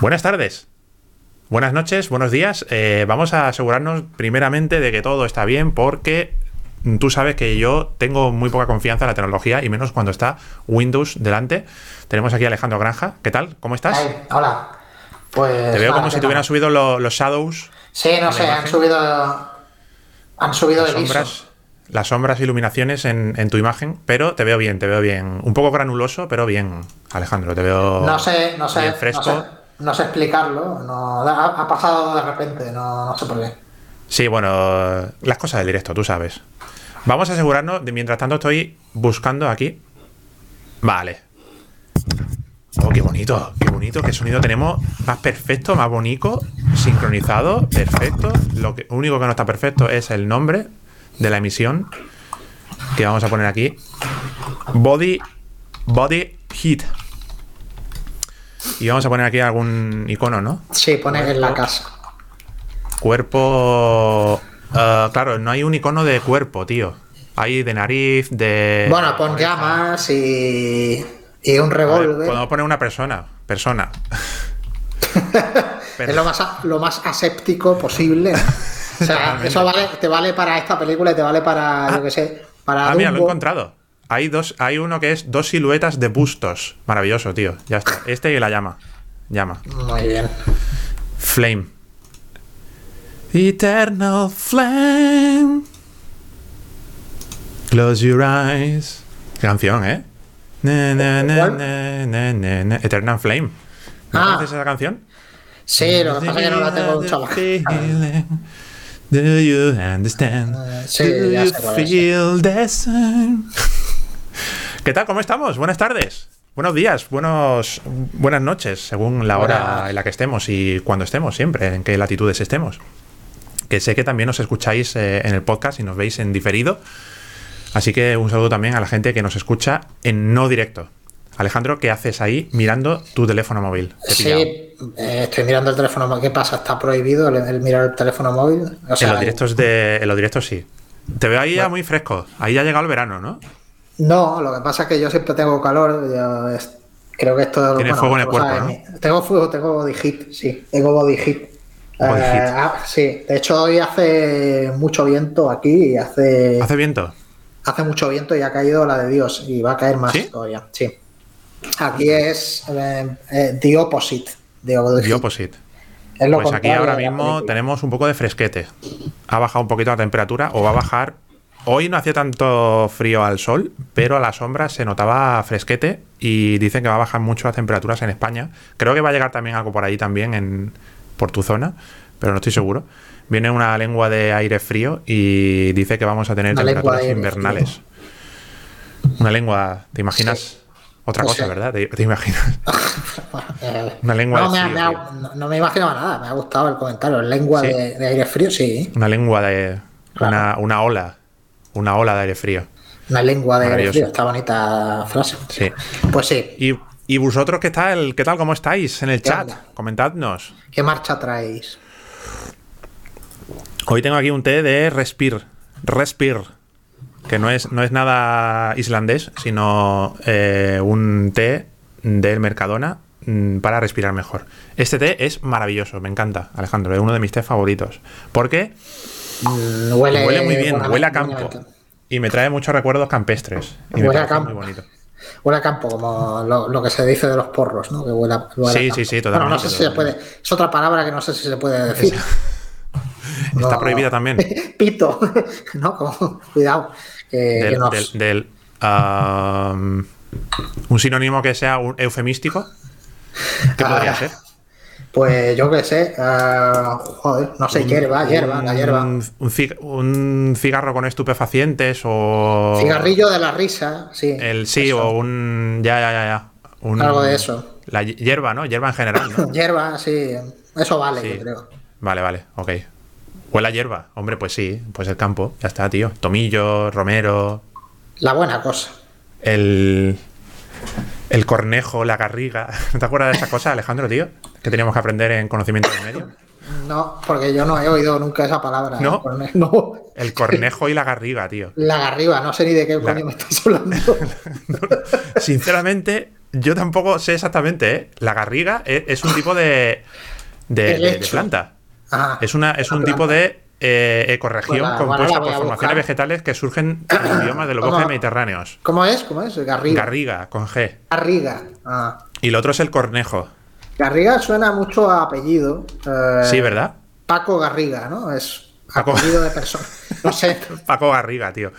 Buenas tardes. Buenas noches, buenos días. Eh, vamos a asegurarnos primeramente de que todo está bien porque tú sabes que yo tengo muy poca confianza en la tecnología y menos cuando está Windows delante. Tenemos aquí a Alejandro Granja. ¿Qué tal? ¿Cómo estás? Hola. Pues. Te veo como ¿qué si te hubieran subido lo- los shadows, Sí, no sé, han subido. Han subido las el ISO. sombras, las sombras, iluminaciones en, en tu imagen, pero te veo bien, te veo bien. Un poco granuloso, pero bien, Alejandro. Te veo No sé, no sé. bien No fresco. sé, no sé explicarlo. No, ha, pasado de repente, no, no sé por qué. Sí, bueno, las cosas del directo, tú sabes. Vamos a asegurarnos, de mientras tanto estoy buscando aquí. Vale. Oh, qué bonito, qué bonito, qué sonido tenemos más perfecto, más bonito, sincronizado, perfecto. Lo que, único que no está perfecto es el nombre de la emisión que vamos a poner aquí. Body, body Heat. Y vamos a poner aquí algún icono, ¿no? Sí, pone en la casa. Cuerpo. ah, claro, no hay un icono de cuerpo, tío. Hay de nariz, de. Bueno, pon llamas y. Y un revólver. Podemos poner una persona. Persona. Es lo más, lo más aséptico posible. O sea, eso vale, te vale para esta película y te vale para, yo qué sé, para Ah, mira, lo he encontrado. Hay dos, hay uno que es dos siluetas de bustos. Maravilloso, tío. Ya está. Este y la llama. Llama. Muy bien. Flame. Eternal flame. Close your eyes. Qué canción, ¿eh? Na, na, na. Eternal flame. ¿No Ah. conoces esa canción? Sí, lo que pasa es que no la tengo mucho Do you understand? Eh, sí, Do ya you sé cuál es. feel the sun? ¿Qué tal? ¿Cómo estamos? Buenas tardes. Buenos días, buenos, buenas noches, según la hora en la que estemos y cuando estemos, siempre, en qué latitudes estemos. Que sé que también nos escucháis eh, en el podcast y nos veis en diferido. Así que un saludo también a la gente que nos escucha en no directo. Alejandro, ¿qué haces ahí mirando tu teléfono móvil? Te Sí, eh, estoy mirando el teléfono móvil. ¿Qué pasa? ¿Está prohibido el, el mirar el teléfono móvil? O sea, en los directos de. En los directos sí. Te veo ahí ya muy fresco. Ahí ya ha llegado el verano, ¿no? No, lo que pasa es que yo siempre tengo calor. yo es- creo que esto. Tienes fuego en el sabes, cuerpo, mi- Tengo fuego, tengo body heat, sí. Tengo body heat. Body Eh, heat. ah, sí, de hecho hoy hace mucho viento aquí y hace, ¿Hace viento? hace mucho viento y ha caído la de Dios y va a caer más ¿Sí? todavía. Sí. Aquí es eh, eh, the opposite The opposite. Es lo Pues aquí ahora mismo tenemos un poco de fresquete. Ha bajado un poquito la temperatura o va a bajar. Hoy no hacía tanto frío al sol, pero a la sombra se notaba fresquete y dicen que va a bajar mucho las temperaturas en España. Creo que va a llegar también algo por ahí también en, por tu zona, pero no estoy seguro. Viene una lengua de aire frío y dice que vamos a tener Una temperaturas invernales. Una lengua, ¿te imaginas? Sí. Otra cosa. ¿verdad? ¿Te, te imaginas? Eh, Una lengua no, de me, ha- frío, me ha- tío. no- no me imaginaba nada, me ha gustado el comentario. Lengua ¿Sí? de, de aire frío, sí. Una lengua de. Claro. Una, una ola. Una ola de aire frío. Una lengua de aire frío, esta bonita frase. Sí. Pues sí, Y, y vosotros, ¿qué tal? ¿Qué tal? ¿Cómo estáis en el ¿Qué chat? onda? Comentadnos. ¿qué marcha traéis? Hoy tengo aquí un té de Respir. Respir. Que no es, no es nada islandés, sino eh, un té del Mercadona mm, para respirar mejor. Este té es maravilloso, me encanta, Alejandro. Es uno de mis tés favoritos. Porque Mm, Huele, huele muy bien, huele a campo. Y me trae muchos recuerdos campestres. Y Huele a campo. muy bonito. Huele a campo, como lo, lo que se dice de los porros, ¿no? Que huele a, huele a Sí, campo. sí, sí, Bueno, no totalmente, sé si se puede. totalmente. Es otra palabra que no sé si se puede decir. Está prohibida también. Pito, ¿no? Como, cuidado. que- que del, nos- del- del, um, un sinónimo que sea un eufemístico. ¿Qué podría Ah, ser? Pues yo qué sé. joder, no sé, hierba, hierba, la hierba. Un, un cig- un cigarro con estupefacientes o. Cigarrillo de la risa, sí. El sí, eso. o un. Ya, ya, ya, ya. Algo de eso. La hi- hierba, ¿no? Hierba en general, ¿no? Hierba, sí. Eso vale, Sí. yo creo. Vale, vale, ok. Huele a hierba. Hombre, pues sí, pues el campo. Ya está, tío. Tomillo, romero, La buena cosa. el. El cornejo, la garriga. ¿No te acuerdas de esa cosa, Alejandro, tío? Que teníamos que aprender en conocimiento de medio. No, porque yo no he oído nunca esa palabra. ¿No? El cornejo y la garriga, tío. La garriba, no sé ni de qué La- coño me estás hablando. Sinceramente, yo tampoco sé exactamente, ¿eh? La garriga es, es un tipo de, de, de- de Helecho. planta. Ah, Es, una, es un planta. tipo de eh, ecorregión Pues la- compuesta por formaciones vegetales que surgen en biomas de los bosques mediterráneos. ¿Cómo es? ¿Cómo es? Garriga. Garriga, con G. Garriga. Ah. Y el otro es el cornejo. Garriga suena mucho a apellido. eh, Sí, ¿verdad? Paco Garriga, ¿no? Es Paco. apellido de persona. No sé. Paco Garriga, tío.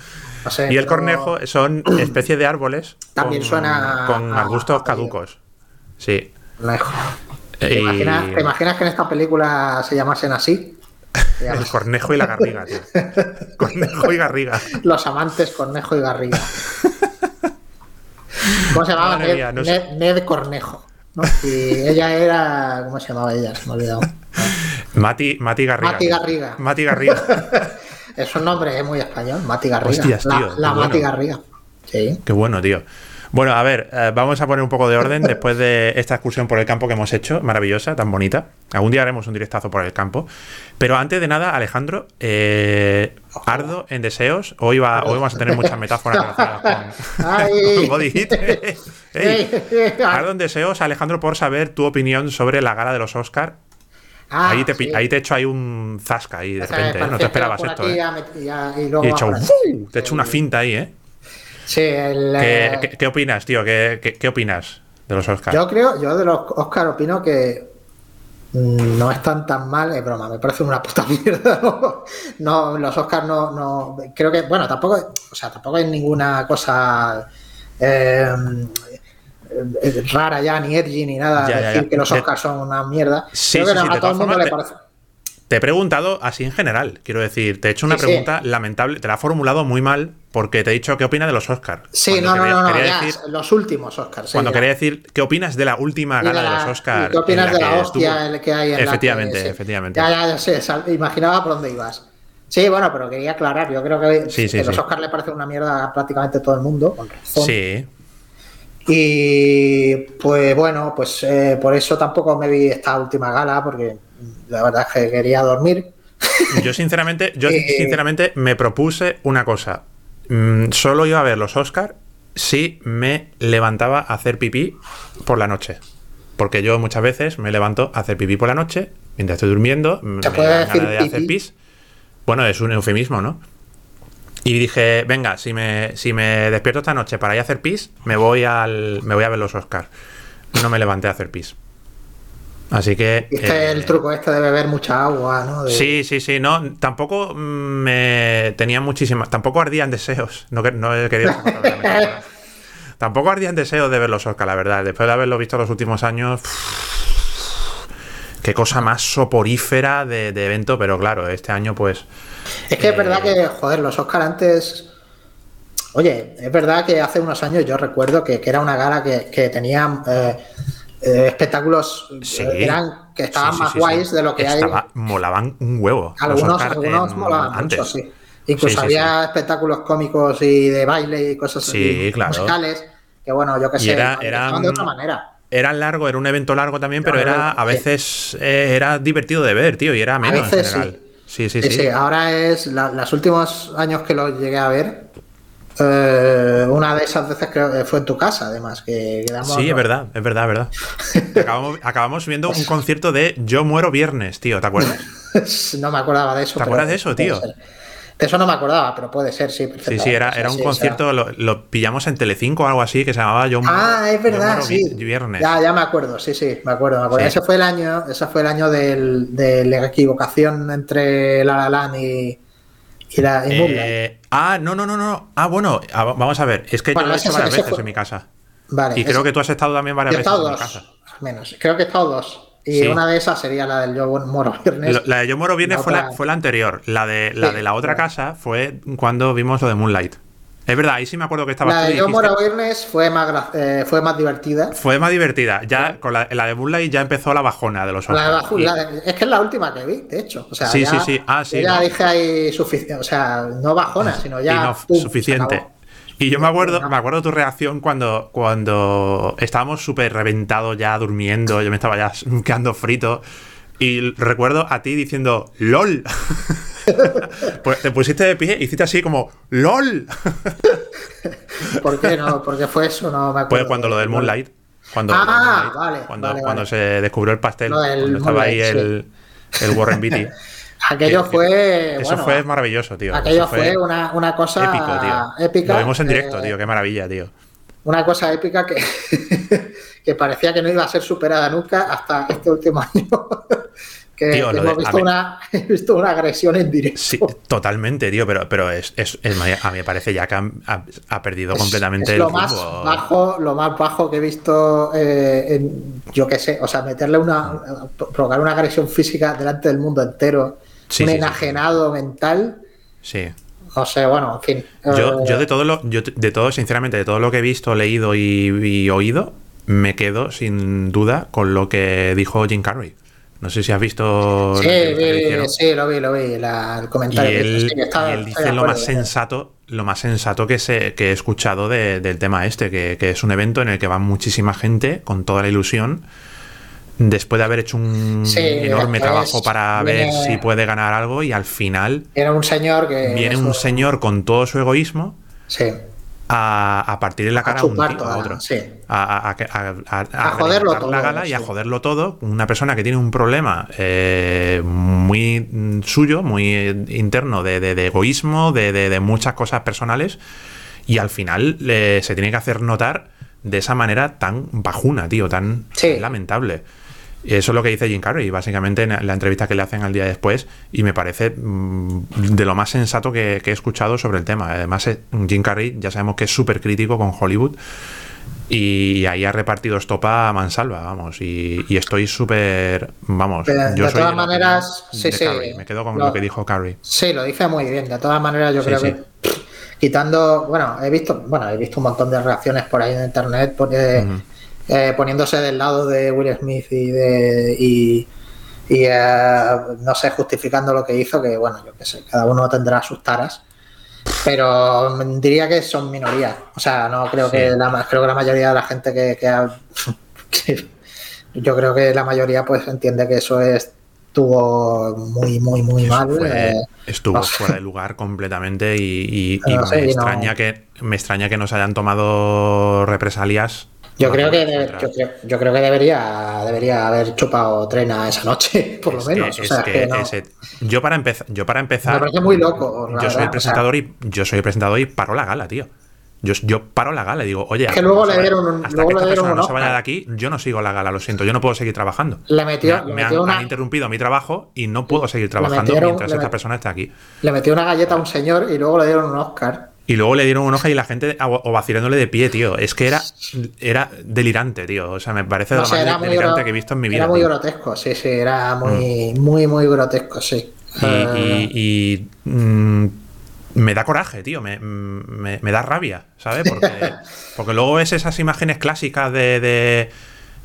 no sé, Y el pero- cornejo son especies de árboles También con, suena con a- arbustos a- caducos. Sí. Cornejo. ¿Te, Y- imaginas, te imaginas que en esta película se llamasen así? Se El cornejo y la garriga, tío. Cornejo y garriga. Los amantes Cornejo y Garriga. ¿Cómo se llamaba? No. Ned- Ned Cornejo. ¿No? Y ella era. ¿Cómo se llamaba ella? Se me ha olvidado. Mati, Mati Garriga. Mati. Garriga. Mati Garriga. Es un nombre muy español, Mati Garriga. Hostias, la tío, la Mati bueno. Garriga. Sí. Qué bueno, tío. Bueno, a ver, eh, vamos a poner un poco de orden después de esta excursión por el campo que hemos hecho, maravillosa, tan bonita. Algún día haremos un directazo por el campo. Pero antes de nada, Alejandro, eh, ardo en deseos. Hoy, va, hoy vamos a tener muchas metáforas relacionadas con, con Body Hit. Ey, ardo en deseos, Alejandro, por saber tu opinión sobre la gala de los Oscar. Ah, ahí, te, sí. ahí te he hecho ahí un zasca ahí de O sea, repente, ¿eh? No te esperabas esto, aquí ¿eh? ya ya- y luego Y he hecho. ¡fu! Te he hecho una finta ahí, ¿eh? Sí, el, ¿Qué, eh, qué- qué opinas, tío? ¿Qué, qué, qué opinas de los Oscars? Yo creo, yo de los Oscar opino que no están tan mal, es broma, me parece una puta mierda. No, No, los Oscars no, no, creo que, bueno, tampoco, o sea, tampoco hay ninguna cosa eh, rara ya, ni edgy, ni nada, Ya, decir ya. que los Oscars son una mierda. Sí, creo que sí, sí, a todo el mundo formas, le parece. Te he preguntado así en general, quiero decir, te he hecho una Sí, sí. pregunta lamentable, te la he formulado muy mal porque te he dicho qué opinas de los Oscars. Sí, no, no, quería, no, no, quería decir, los últimos Oscars. cuando quería decir qué opinas de la última de gala de, los Oscars. ¿y ¿Qué opinas de la hostia estuvo- que hay en la que- Efectivamente, efectivamente. Ya, ya, ya sé, imaginaba por dónde ibas. Sí, bueno, pero quería aclarar, yo creo que, Sí, sí, que los. Oscars le parece una mierda a prácticamente todo el mundo, con razón. Sí, Y pues bueno, pues eh, por eso tampoco me vi esta última gala, porque la verdad es que quería dormir. yo sinceramente, yo Eh, sinceramente me propuse una cosa. Mm, solo iba a ver los Oscars si me levantaba a hacer pipí por la noche. Porque yo muchas veces me levanto a hacer pipí por la noche, mientras estoy durmiendo, me ganas de hacer pis. Bueno, es un eufemismo, ¿no? Y dije, venga, si me, si me despierto esta noche para ir a hacer pis, me voy al. me voy a ver los Oscars. No me levanté a hacer pis. Así que. Este eh, es el truco este de beber mucha agua, ¿no? De- Sí, sí, sí, no, tampoco me tenía muchísimas, tampoco ardían deseos, no, no he querido tampoco ardían deseos de ver los Oscar, la verdad, después de haberlo visto los últimos años, qué cosa más soporífera de, de evento, pero claro, este año pues, Es que es verdad Eh, que, joder, los Oscar antes. Oye, es verdad que hace unos años yo recuerdo que, que era una gala que, que tenía eh, eh, espectáculos sí, eh, eran, que estaban sí, sí, más guays de lo que Estaba- molaban un huevo. hay. Algunos, Oscar algunos en- molaban antes. mucho, sí. Incluso había espectáculos cómicos y de baile y cosas Sí, así, claro. musicales, que bueno, yo qué sé, era- de otra manera. Era largo, era un evento largo también, pero era a veces eh, era divertido de ver, tío, y era menos veces en general. Sí, sí, Sí, sí. sí, ahora es la- los últimos años que lo llegué a ver. Eh, una de esas veces creo que fue en tu casa, además, que quedamos. Sí, es verdad, es verdad, es verdad. acabamos, acabamos viendo un concierto de Yo muero viernes, tío, ¿te acuerdas? no me acordaba de eso. ¿Te acuerdas de eso, tío? ser. De eso no me acordaba, pero puede ser, sí. Sí, sí, era, era un sí, concierto, lo, lo pillamos en Telecinco o algo así, que se llamaba Yo muero, Ah, es verdad, muero sí. vi- viernes. Ya, ya me acuerdo, sí, sí, me acuerdo, me acuerdo. Sí. Ese fue el año, ese fue el año del, de la equivocación entre La La Land y, y Moonlight. Eh, ah, no, no, no, no. Ah, bueno, ah, vamos a ver. Es que Bueno, yo lo he hecho varias veces fue- en mi casa. Vale, Y creo que tú has estado también varias Yo veces en mi dos, casa. al menos. Creo que he estado dos. Y Sí. una de esas sería la del Yo Moro Viernes. La de Yo muero viernes La fue, la, otra- fue la anterior. La de la, Sí, de la otra casa fue cuando vimos lo de Moonlight. Es verdad, ahí sí me acuerdo que estaba La de Yo Moro Viernes fue más, eh, fue más divertida. Fue más divertida. Ya con la, la de Moonlight ya empezó la bajona de los La Y- la es que es la última que vi, de hecho. O sea, Sí, ya- sí, sí. Ah, sí, Ya ¿no? dije ahí suficiente. O sea, no bajona, sino ya. Enough, pum, se suficiente. Y yo me acuerdo, No. me acuerdo tu reacción cuando, cuando estábamos súper reventados ya durmiendo, yo me estaba ya quedando frito. Y recuerdo a ti diciendo ¡LOL! pues te pusiste de pie y hiciste así como ¡LOL! ¿Por qué no? Porque fue eso, no me acuerdo. Pues cuando lo del Moonlight. Cuando, Ah, vale, cuando, vale, cuando vale. se descubrió el pastel, cuando estaba ahí Moonlight, el, el Warren Beatty. Aquello Que- que- fue. Eso bueno, fue maravilloso, tío. Aquello fue una, una cosa épico, tío. épica. Lo vimos en directo, eh, tío. Qué maravilla, tío. Una cosa épica que, que parecía que no iba a ser superada nunca hasta este último año. Que Tío, de- visto, una, he visto una agresión en directo. Sí, totalmente, tío, pero, pero es, es- es- a mí me parece ya que ha, ha- ha perdido completamente es lo el más bajo lo más bajo que he visto eh, en, yo qué sé o sea meterle una provocar una agresión física delante del mundo entero Sí, un sí, enajenado mental Sí. no sé bueno en fin Yo, Eh, yo de todo lo, yo de todo, sinceramente, de todo lo que he visto, leído y, y oído, me quedo sin duda con lo que dijo Jim Carrey. No sé si has visto sí, que vi- sí, lo vi lo vi la- el Y comentario que hizo, él, sí, que estaba- y él estoy dice lo más ¿eh? sensato, lo más sensato que, se, que he escuchado de- del tema este, que, que es un evento en el que va muchísima gente con toda la ilusión, después de haber hecho un Sí, enorme es- trabajo para ver viene- si puede ganar algo, y al final era un señor que viene eso- un señor con todo su egoísmo sí a, a partir de la cara a un chupar tío, toda a otro. sí. A, joderlo todo, la gala y a joderlo todo. Una persona que tiene un problema eh, muy suyo, muy interno, de, de- de egoísmo, de, de- de muchas cosas personales. Y al final eh, se tiene que hacer notar de esa manera tan bajuna, tío, tan Sí. lamentable. Eso es lo que dice Jim Carrey, básicamente en la entrevista que le hacen al día después, y me parece mm, de lo más sensato que, que he escuchado sobre el tema. Además, eh, Jim Carrey ya sabemos que es súper crítico con Hollywood, y ahí ha repartido estopa a mansalva, vamos, y, y estoy súper, vamos, De- yo de soy todas maneras, sí, sí. Me quedo con Lo- lo que dijo Carrey. Sí, lo dice muy bien. De todas maneras, yo Sí, creo sí. que quitando, bueno, he visto, bueno, he visto un montón de reacciones por ahí en internet porque. Eh, poniéndose del lado de Will Smith y de y, y, eh, no sé, justificando lo que hizo, que bueno, yo qué sé, cada uno tendrá sus taras. Pero diría que son minorías. O sea, no creo Sí. que la creo que la mayoría de la gente que, que ha- que- yo creo que la mayoría pues entiende que eso estuvo muy, muy, muy Eso mal. fue- eh, estuvo no sé. fuera de lugar completamente y, y- y No sé, me, no- extraña que, me extraña que no se hayan tomado represalias. Yo creo que debe- yo creo, yo creo que debería debería haber chupado trena esa noche, por lo Es que- menos. o es sea, que que no- ese- yo para empezar, yo para empezar, me parece muy loco. yo soy el o presentador y yo soy el presentador y paro la gala, tío. Yo, yo paro la gala y digo, oye, Es que luego le que- dieron un- hasta luego que le esta dieron persona un no se vaya de aquí, yo no sigo la gala, lo siento, yo no puedo seguir trabajando. sea, le metió, me, le me han, metió una, han interrumpido mi trabajo y no puedo seguir trabajando metieron- mientras le esta met- persona está aquí. le metió una galleta a un señor y luego le dieron un Oscar. Y luego le dieron un hoja y la gente o o vacilándole de pie, tío. Es que era, era delirante, tío. O sea, me parece No lo más delirante que he visto en mi vida. era muy tío. grotesco, sí, sí, era muy, muy, muy grotesco, sí. Y, y- y, mm, me da coraje, tío. Me, me- me da rabia, ¿sabes? Porque, porque luego ves esas imágenes clásicas de. de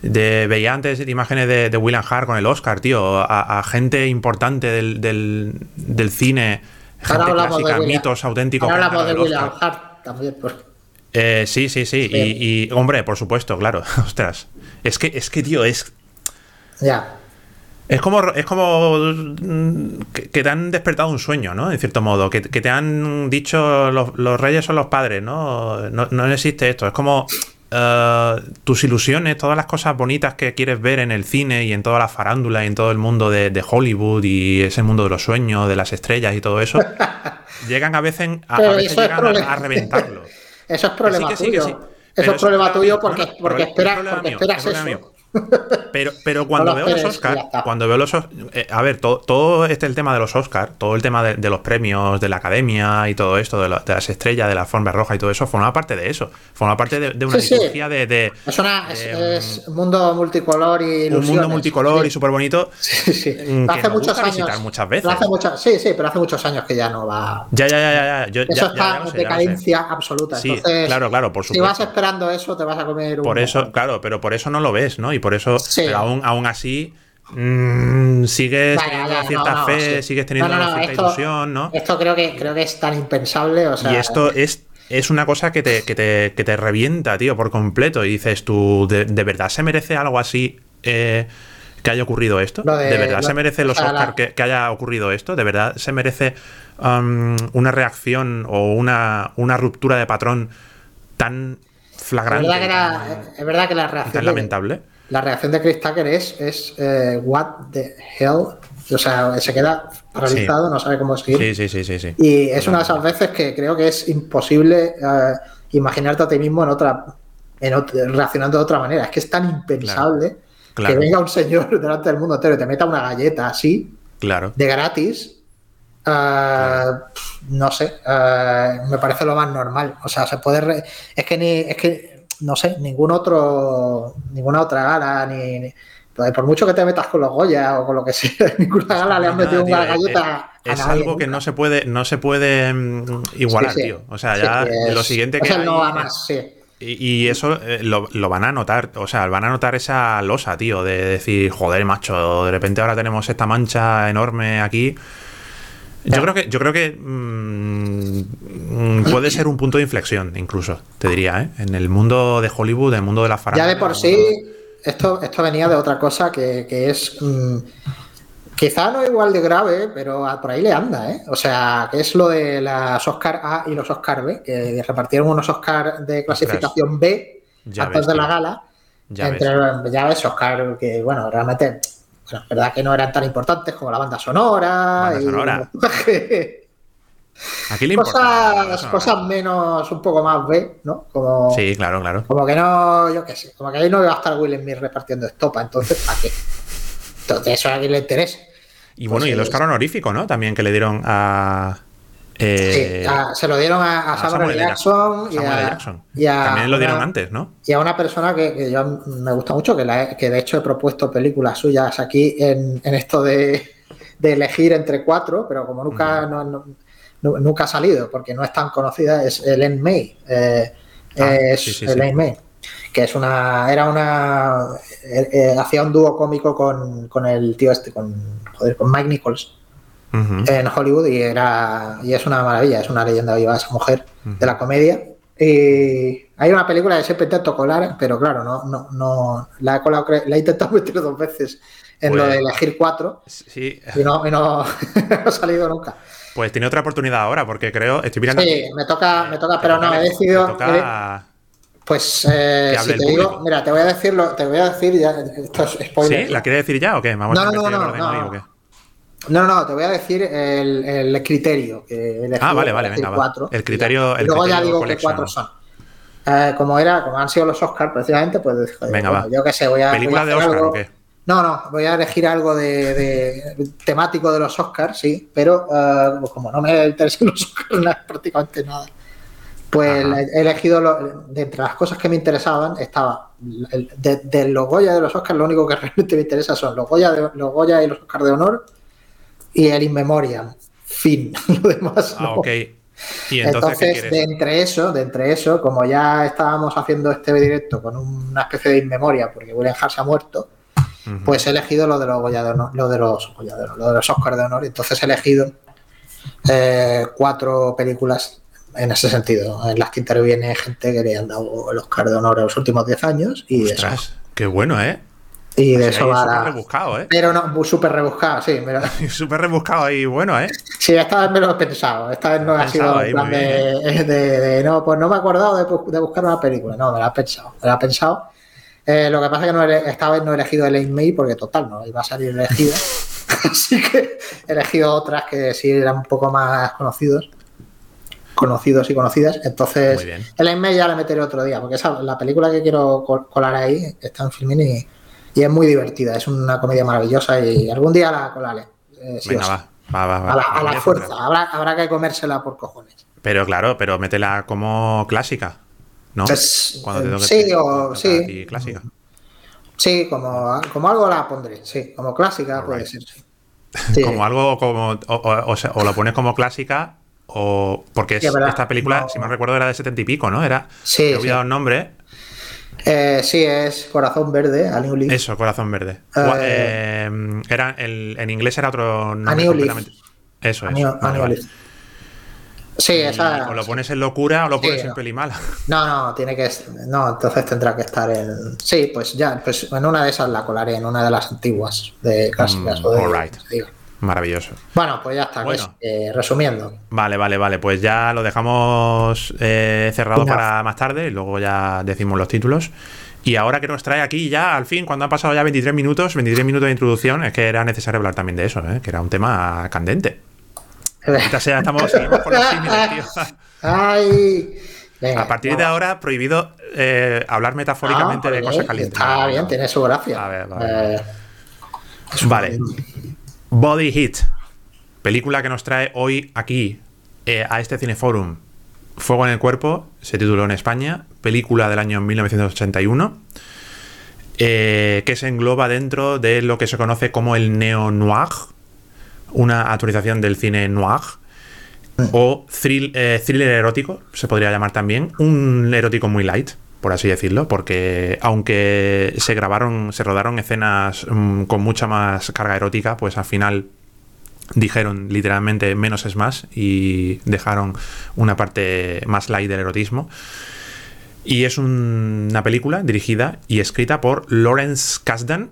de- veía antes imágenes de, de William Hart con el Oscar, tío, a, a gente importante del, del, del cine, gente hablamos de mitos auténticos. ahora hablamos de William. Hart también. Por... Eh, sí, sí, sí. Y, y, hombre, por supuesto, claro. Ostras. Es que, es que, tío, es. Ya. Es como, es como mm, que, que te han despertado un sueño, ¿no? En cierto modo. Que, que te han dicho los, los reyes son los padres, ¿no? No, no existe esto. Es como eh, tus ilusiones, todas las cosas bonitas que quieres ver en el cine y en toda la farándula y en todo el mundo de, de Hollywood y ese mundo de los sueños, de las estrellas y todo eso, llegan a veces, a, veces llegan a, a reventarlo. Eso es problema tuyo. Eso es problema tuyo porque, porque, esperas, porque esperas eso. Pero, pero cuando No veo los Oscars, está. cuando veo los Os- eh, a ver, todo, todo este el tema de los Oscars, todo el tema de, de los premios, de la academia y todo esto, de, la- de las estrellas, de la forma roja y todo eso, forma parte de eso. Forma parte de, de una Sí, de, Es, una, es, mundo multicolor y un mundo multicolor Sí. y súper bonito. Sí, sí. hace muchos años. muchas veces. hace muchos- sí, sí, pero hace muchos años que ya no va. Ya, ya, ya, ya. ya. Yo, Eso ya- está en decadencia absoluta. Sí, Entonces, claro, claro, por Si vas supuesto. esperando eso, te vas a comer un. Por eso, claro, pero por eso no lo ves, ¿no? Y por eso, Sí. pero aún, aún así, mm, sigues teniendo vaya, cierta no, no, fe, sí. sigues teniendo No, cierta esto- ilusión, ¿no? Esto creo que, creo que es tan impensable. O sea, y esto es, es una cosa que te, que, te, que te revienta, tío, por completo. Y dices tú, ¿de, de verdad se merece algo así eh, que haya ocurrido esto? De- de, verdad lo- se merece los o sea, la- que, que haya ocurrido esto? ¿De verdad se merece um, una reacción o una, una ruptura de patrón tan flagrante. Es verdad que, era- es verdad que la reacción lamentable. La reacción de Chris Tucker es, es eh, what the hell. O sea, se queda paralizado, no sabe cómo seguir. Sí, sí, sí, sí, sí. Y es una de esas veces que creo que es imposible eh, imaginarte a ti mismo en otra, en reaccionando de otra manera. Es que es tan impensable Claro. que venga un señor delante del mundo entero y te meta una galleta así, Claro. de gratis. eh, no sé, eh, me parece lo más normal. O sea, se puede. re- Es que ni. Es que, no sé, ningún otro. Ninguna otra gala, ni. ni- pues por mucho que te metas con los Goya o con lo que sea, ninguna gala le han metido una galleta a Es nadie algo que no se puede, no se puede mm, igualar, Sí, sí. tío. O sea, Sí, ya es- lo siguiente es que hay no va es- más, sí. Y, y eso eh, lo, lo van a notar, o sea, van a notar esa losa, tío, de decir, joder, macho, de repente ahora tenemos esta mancha enorme aquí. Yo Ya. creo que, yo creo que mm, mm, puede ser un punto de inflexión, incluso, te diría, ¿eh? En el mundo de Hollywood, en el mundo de la Ya farándula. de por sí, esto, esto venía de otra cosa que, que es mm, quizá no igual de grave, pero a- por ahí le anda, ¿eh? O sea, que es lo de las Oscar A y los Oscar B, que repartieron unos Oscar de clasificación B Ya antes ves, de la gala. Ya ves. entre, ya ves, Oscar, que bueno, realmente, bueno, es verdad que no eran tan importantes como la banda sonora. Banda y- sonora. Aquí le importa. la cosas, cosas menos, un poco más B, ¿no? Como, Sí, claro, claro. como que no, yo qué sé, como que ahí no iba a estar Will Smith repartiendo estopa, entonces, ¿para qué? Entonces, eso a alguien le interesa. Y bueno, y el Pues, Oscar honorífico, ¿no? También que le dieron a. eh, Sí, a- se lo dieron a, a Samuel, Samuel. Jackson, y, Samuel a, L. Jackson. y a También lo dieron una- antes, ¿no? y a una persona que, que yo me gusta mucho, que, la he- que de hecho he propuesto películas suyas aquí en, en esto de, de elegir entre cuatro, pero como nunca, no- no- nu- nunca ha salido, porque no es tan conocida, es Ellen May. eh, Ah, es sí, sí, sí. Ellen May. Que es una. Era una. eh, eh, hacía un dúo cómico con, con el tío este, con. Joder, con Mike Nichols En Hollywood y era y es una maravilla, es una leyenda viva esa mujer Ujú. de la comedia. Y hay una película que siempre intento colar, pero claro, no, no, no la he colado, la he intentado meter dos veces en lo Pues- de elegir cuatro Sí, y no, y no, no ha salido nunca. pues tiene otra oportunidad ahora, porque creo, estoy mirando. Sí, aquí, me toca, me toca, pero toca no, he decidido. toca- Pues eh, si te digo, público. mira, te voy a decirlo, te voy a decir ya, esto es spoiler. ¿Sí? ¿La quiere decir ya o qué? Vamos No, a no, no, no, no. No, no, no, te voy a decir el, el criterio Ah, vale, vale, venga, va. cuatro. El criterio- Y el luego ya criterio digo que cuatro son. Eh, como era, como han sido los Oscars precisamente, pues Venga, bueno, va. yo qué sé, voy a. ¿Película voy a de Oscar algo- o qué? No, no, voy a elegir algo de, de- temático de los Oscars, sí, pero pues como no me interesan los Oscars nada, prácticamente nada, pues Ajá. he elegido lo- de entre las cosas que me interesaban estaba el- de, de los Goya de los Oscars, lo único que realmente me interesa son los Goya, de- los Goya y los Oscars de honor y el In Memoriam. Fin, lo demás. Ah, ok. Y entonces, de entre eso, de entre eso, como ya estábamos haciendo este directo con una especie de inmemoria, porque William Hart se ha muerto, pues he elegido lo de los honor, lo de los honor, lo de los Oscars de honor. Entonces he elegido eh, cuatro películas en ese sentido, en las que interviene gente que le han dado el Oscar de honor en los últimos 10 años y de eso, Ostras, qué bueno, ¿eh? Y de Sí, eso va súper rebuscado, ¿eh? Pero no, súper rebuscado, sí. pero- Súper rebuscado ahí, bueno, ¿eh? Sí, esta vez me lo he pensado. Esta vez no ha sido en plan muy de, de- de- No, pues no me he acordado de, bu- de buscar una película. No, me la he pensado. Me la he pensado. Eh, lo que pasa es que no he- esta vez no he elegido el May porque, total, no iba a salir elegida. Así que he elegido otras que sí eran un poco más conocidos. Conocidos y conocidas. Entonces, el May ya la meteré otro día porque esa, la película que quiero col- colar ahí está en Filmin y, y es muy divertida. Es una comedia maravillosa y algún día la colaré. eh, sí Venga, sí. va. Va, va, va. A la, a la fuerza, habrá, habrá que comérsela por cojones. Pero claro, pero métela como clásica, ¿no? Pues, Cuando te sí, o- sí. clásica. Sí, como, como algo la pondré, sí, como clásica puede ser, sí. Sí. Como algo como. O, o- o sea, o lo pones como clásica, o. Porque es- Sí, esta película, No. si me recuerdo, era de setenta y pico, ¿no? Era. Sí, he sí. olvidado el nombre. Eh, sí, es Corazón Verde, a New Leaf. Eso, Corazón Verde. Eh, eh, era el, en inglés era otro nombre New Leaf. Eso A es. A vale, New vale. Leaf. Sí, esa. o lo pones en locura o lo Sí, pones en no. peli mala. No, no, tiene que. No, entonces tendrá que estar en. Sí, pues ya, pues en una de esas la colaré, en una de las antiguas, de clásicas Mm, o de. alright. digo. Maravilloso. Bueno, pues ya está. Bueno. eh, resumiendo. Vale, vale, vale. Pues ya lo dejamos eh, cerrado para más tarde y luego ya decimos los títulos. Y ahora que nos trae aquí ya, al fin, cuando han pasado ya 23 minutos, 23 minutos de introducción, es que era necesario hablar también de eso, ¿eh? que era un tema candente. Ahorita sea, estamos, seguimos con los símiles, tío. Ay. Venga, A partir de ahora, prohibido eh, hablar metafóricamente Ah, de cosas calientes. Está No, bien, tiene su gracia. A ver, vale. Eh, Vale. Body Hit. Película que nos trae hoy aquí eh, a este Cineforum. Fuego en el cuerpo, se tituló en España. Película del año 1981. eh, que se engloba dentro de lo que se conoce como el neo-noir. Una actualización del cine noir. O eh, thriller erótico, se podría llamar también. Un erótico muy light, por así decirlo, porque aunque se grabaron, se rodaron escenas mm, con mucha más carga erótica, pues al final dijeron literalmente menos es más y dejaron una parte más light del erotismo. Y es un- una película dirigida y escrita por Lawrence Kasdan,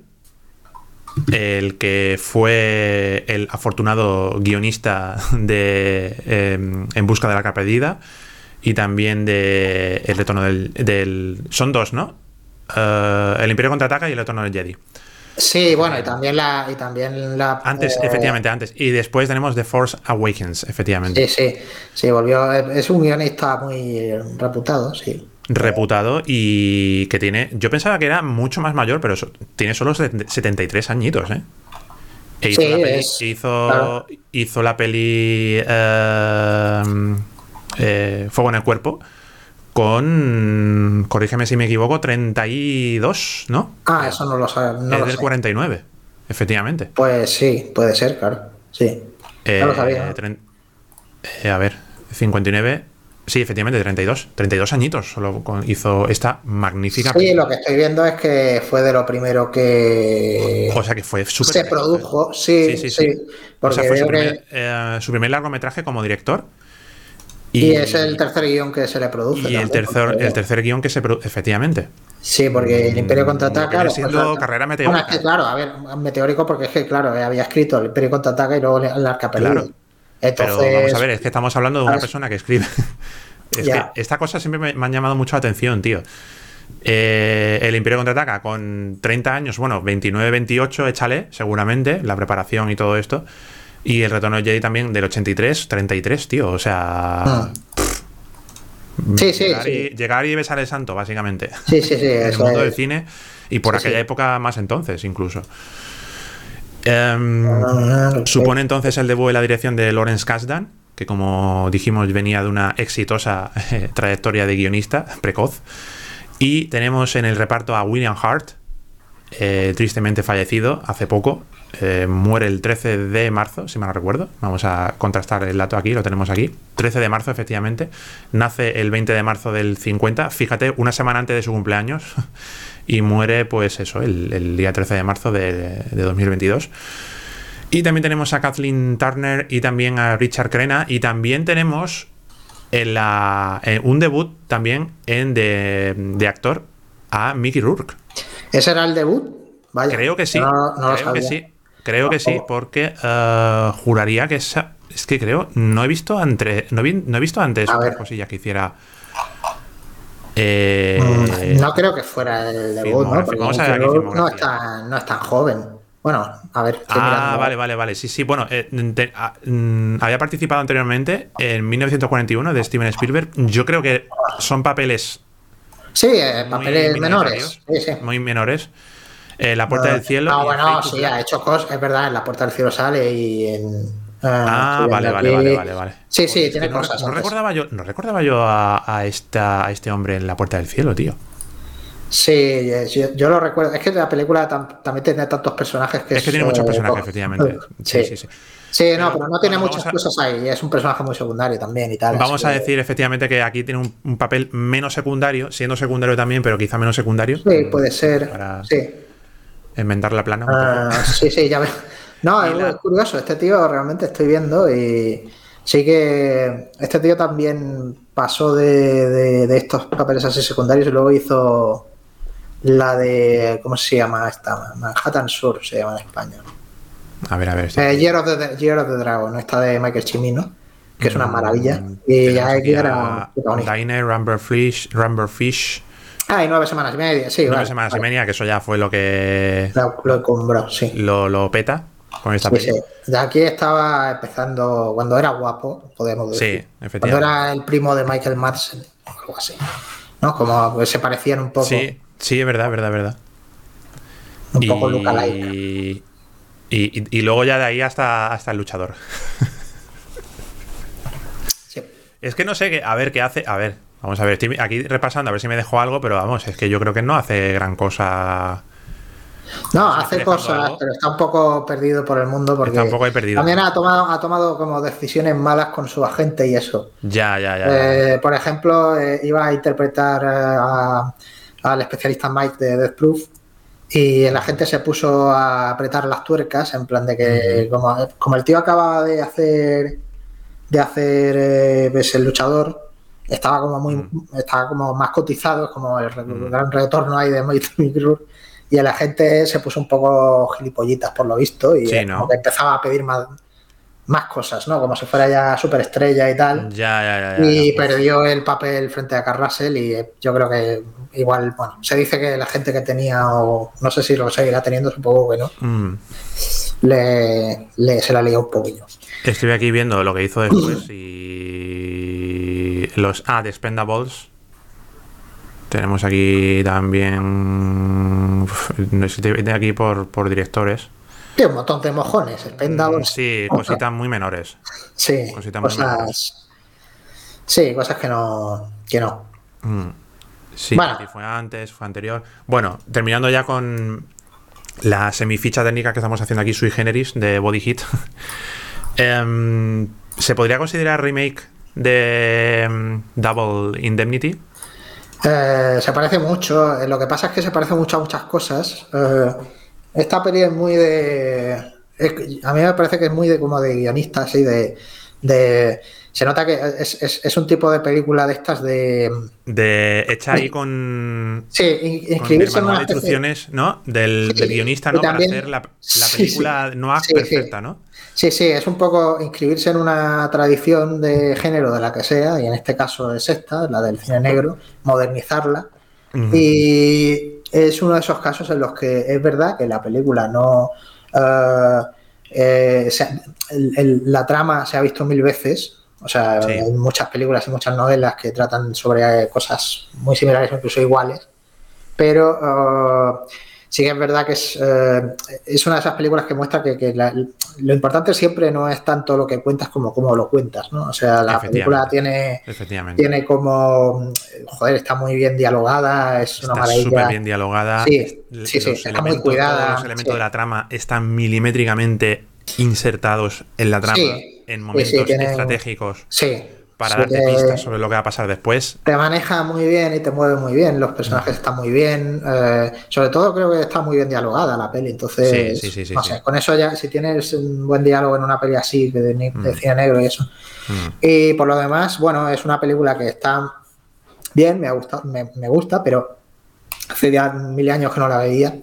el que fue el afortunado guionista de eh, En busca de la arca perdida y también de El retorno del, del- son dos, ¿no? Eh, el Imperio contraataca y El retorno del Jedi. Sí, bueno, y también la. Y también la Antes, eh, efectivamente, antes. Y después tenemos The Force Awakens, efectivamente. Sí, sí, sí, volvió. Es un guionista muy reputado, sí. Reputado y que tiene. Yo pensaba que era mucho más mayor, pero tiene solo set- 73 añitos, ¿eh? E hizo, Sí, la peli, es- hizo, claro. hizo la peli eh, eh, Fuego en el Cuerpo con, corrígeme si me equivoco, 32, ¿no? Ah, eso no lo sabe. No es lo del sé. 49, efectivamente. Pues sí, puede ser, claro. Sí. Eh, no lo sabía. tren- eh, a ver, 59. Sí, efectivamente, 32. 32 añitos solo hizo esta magnífica Sí, película. lo que estoy viendo es que fue de lo primero que O sea que fue súper. se produjo. Sí, sí, sí. O Porque sea, fue su veo primer, que- eh, su primer largometraje como director. Y, es el tercer guion que se le produce. y el tercer, el tercer guion que se produce. Efectivamente. Sí, porque el Imperio contraataca. Viene después siendo carrera Bueno, meteórica. es que claro, a ver, meteórico porque es que, claro, había escrito el Imperio contraataca y luego el arca perdida. Claro. Entonces, Pero vamos a ver, es que estamos hablando de una persona que escribe. es Ya. que esta cosa siempre me, me han llamado mucho la atención, tío. Eh, el Imperio contraataca con 30 años, bueno, 29, 28, échale, seguramente, la preparación y todo esto. Y el retorno de Jedi también del 83, 33, tío. O sea. Ah. Sí, sí, llegar, sí. Y, llegar y besar el santo, básicamente. Sí, sí, sí. el mundo es. del cine y por aquella época más entonces, incluso. Em, Ah. Supone entonces el debut de la dirección de Lawrence Kasdan, que como dijimos venía de una exitosa eh, trayectoria de guionista precoz. Y tenemos en el reparto a William Hart, eh, tristemente fallecido hace poco. Eh, muere el 13 de marzo, si mal no recuerdo. Vamos a contrastar el dato aquí, lo tenemos aquí. 13 de marzo, efectivamente. Nace el 20 de marzo del 50, fíjate, una semana antes de su cumpleaños. Y muere, pues eso, el, el día 13 de marzo de, de 2022. Y también tenemos a Kathleen Turner y también a Richard Crenna. Y también tenemos en la, en un debut también en de, de actor a Mickey Rourke. ¿Ese era el debut? Vaya. Creo que sí. No, no lo creo que sí. Creo que sí, porque eh, juraría que esa. Es que creo, no he visto antes. No, vi- no he visto antes A otras ver. cosillas que hiciera. Eh, Mm, no creo que fuera el debut, ¿no? Porque Vamos a ver aquí Mickey Rourke no es, tan, no es tan joven. Bueno, a ver. Ah, vale, vale, vale. Sí, sí. Bueno, eh, te- ah, mm, había participado anteriormente en 1941 de Steven Spielberg. Yo creo que son papeles Sí, eh, papeles menores. minoritarios, Sí, sí. muy menores. Eh, la Puerta del Cielo. No, bueno, sí, ha hecho cosas. Es verdad, en la puerta del cielo sale y en. Ah, estoy vale, vale, vale, vale, vale. Sí, sí, tiene es no, cosas. No antes. recordaba yo, no recordaba yo a, a esta, a este hombre en la Puerta del Cielo, tío. Sí, eh, yo, yo lo recuerdo. Es que la película tam- también tiene tantos personajes que Es que tiene eh, muchos personajes, poco. efectivamente. Sí, sí, sí. Sí, no, Pero, pero no tiene bueno, muchas a- cosas ahí. Es un personaje muy secundario también y tal. Vamos a que- decir efectivamente que aquí tiene un, un papel menos secundario, siendo secundario también, pero quizá menos secundario. Sí, puede ser. Para- Sí. Enmendar la plana un poco. Ah, sí, sí, ya veo. No, Y es, la- es curioso. Este tío realmente estoy viendo y sí que este tío también pasó de, de- de estos papeles así secundarios y luego hizo la de. ¿Cómo se llama esta? Manhattan Sur se llama en España. A ver, a ver. Eh, Year, of the, Year of the Dragon, esta de Michael Cimino, que es una maravilla. Mm, Y tenemos ya aquí era. Diner, Rumber Fish, Rumber Fish. Ah, y nueve semanas y media, sí, Nueve vale, semanas y media, que eso ya fue lo que Lo, lo encumbró, sí. lo, lo peta con esta Sí, sí. Ya aquí estaba empezando cuando era guapo, podemos decir. Sí, Cuando efectivamente. era el primo de Michael Madsen, o algo así. ¿No? Como que se parecían un poco. Sí, sí, es verdad, es verdad, verdad. Un poco lookalike. y, y, y luego ya de ahí hasta, hasta el luchador. Sí. Es que no sé qué. A ver qué hace. A ver, vamos a ver. Estoy aquí repasando a ver si me dejo algo, pero vamos, es que yo creo que no hace gran cosa. No, ¿Se hace cosas, algo? pero está un poco perdido por el mundo porque Está un poco perdido. también ha tomado, ha tomado como decisiones malas con su agente y eso. Ya, ya, ya. Eh, por ejemplo, eh, iba a interpretar eh, a- al especialista Mike de Death Proof y el agente se puso a apretar las tuercas en plan de que como, como el tío acaba de hacer de hacer eh, ves, el luchador estaba como muy Mm. estaba como más cotizado es como el, re- gran retorno ahí de Mike Cruz y el agente se puso un poco gilipollitas por lo visto y Sí, eh, ¿no? como que empezaba a pedir más más cosas, ¿no? Como si fuera ya superestrella y tal Ya, ya, ya. y ya. perdió el papel frente a Carl Russell y eh, yo creo que igual, bueno, se dice que la gente que tenía, o no sé si lo seguirá teniendo, supongo que no, Mm. le, le- se la lió un poquillo. Estoy aquí viendo lo que hizo después y los ah, de Expendables. Tenemos aquí también aquí por, por directores. Sí, un montón de mojones, Spendables. Mm, Sí, cositas muy menores. Sí, cositas muy cosas. Sí, cosas que no. Que no. Mm. Sí, Bueno. fue antes, fue anterior. Bueno, terminando ya con la semificha técnica que estamos haciendo aquí, sui generis, de Body Hit. Em, ¿Se podría considerar remake de em, Double Indemnity? Eh, se parece mucho. eh, Lo que pasa es que se parece mucho a muchas cosas. Eh, esta peli es muy de. a mí me parece que es muy de como de guionista, así de. De- se nota que es, es- es un tipo de película de estas de. De, hecha ahí con, Sí, in- con el inscribirse en una de especie- instrucciones, ¿no? Del, Sí, del guionista, ¿no? también- Para hacer la, la Sí, película no Sí, perfecta, ¿no? Sí, sí, es un poco inscribirse en una tradición de género de la que sea, y en este caso es esta, la del cine negro, modernizarla. Y es uno de esos casos en los que es verdad que la película no. eh, eh, se- el- el- la trama se ha visto mil veces. O sea, Sí. hay muchas películas y muchas novelas que tratan sobre eh, cosas muy similares o incluso iguales. Pero eh, sí que es verdad que es, eh, es una de esas películas que muestra que, que la- lo importante siempre no es tanto lo que cuentas como cómo lo cuentas, ¿no? O sea, la película tiene tiene como joder está muy bien dialogada es una Está maravilla súper bien dialogada. Sí, sí, sí, está muy cuidada, los elementos sí. de la trama están milimétricamente insertados en la trama Sí, en momentos tienen- estratégicos sí para darte pistas sobre lo que va a pasar después. te maneja muy bien y te mueve muy bien los personajes están muy bien eh, sobre todo creo que está muy bien dialogada la peli entonces Sí, sí, sí, no sé, con eso ya si tienes un buen diálogo en una peli así de, de- de cine negro y eso Mm. Y por lo demás, bueno, es una película que está bien, me, ha gustado, me, me gusta, pero hace ya mil años que no la veía.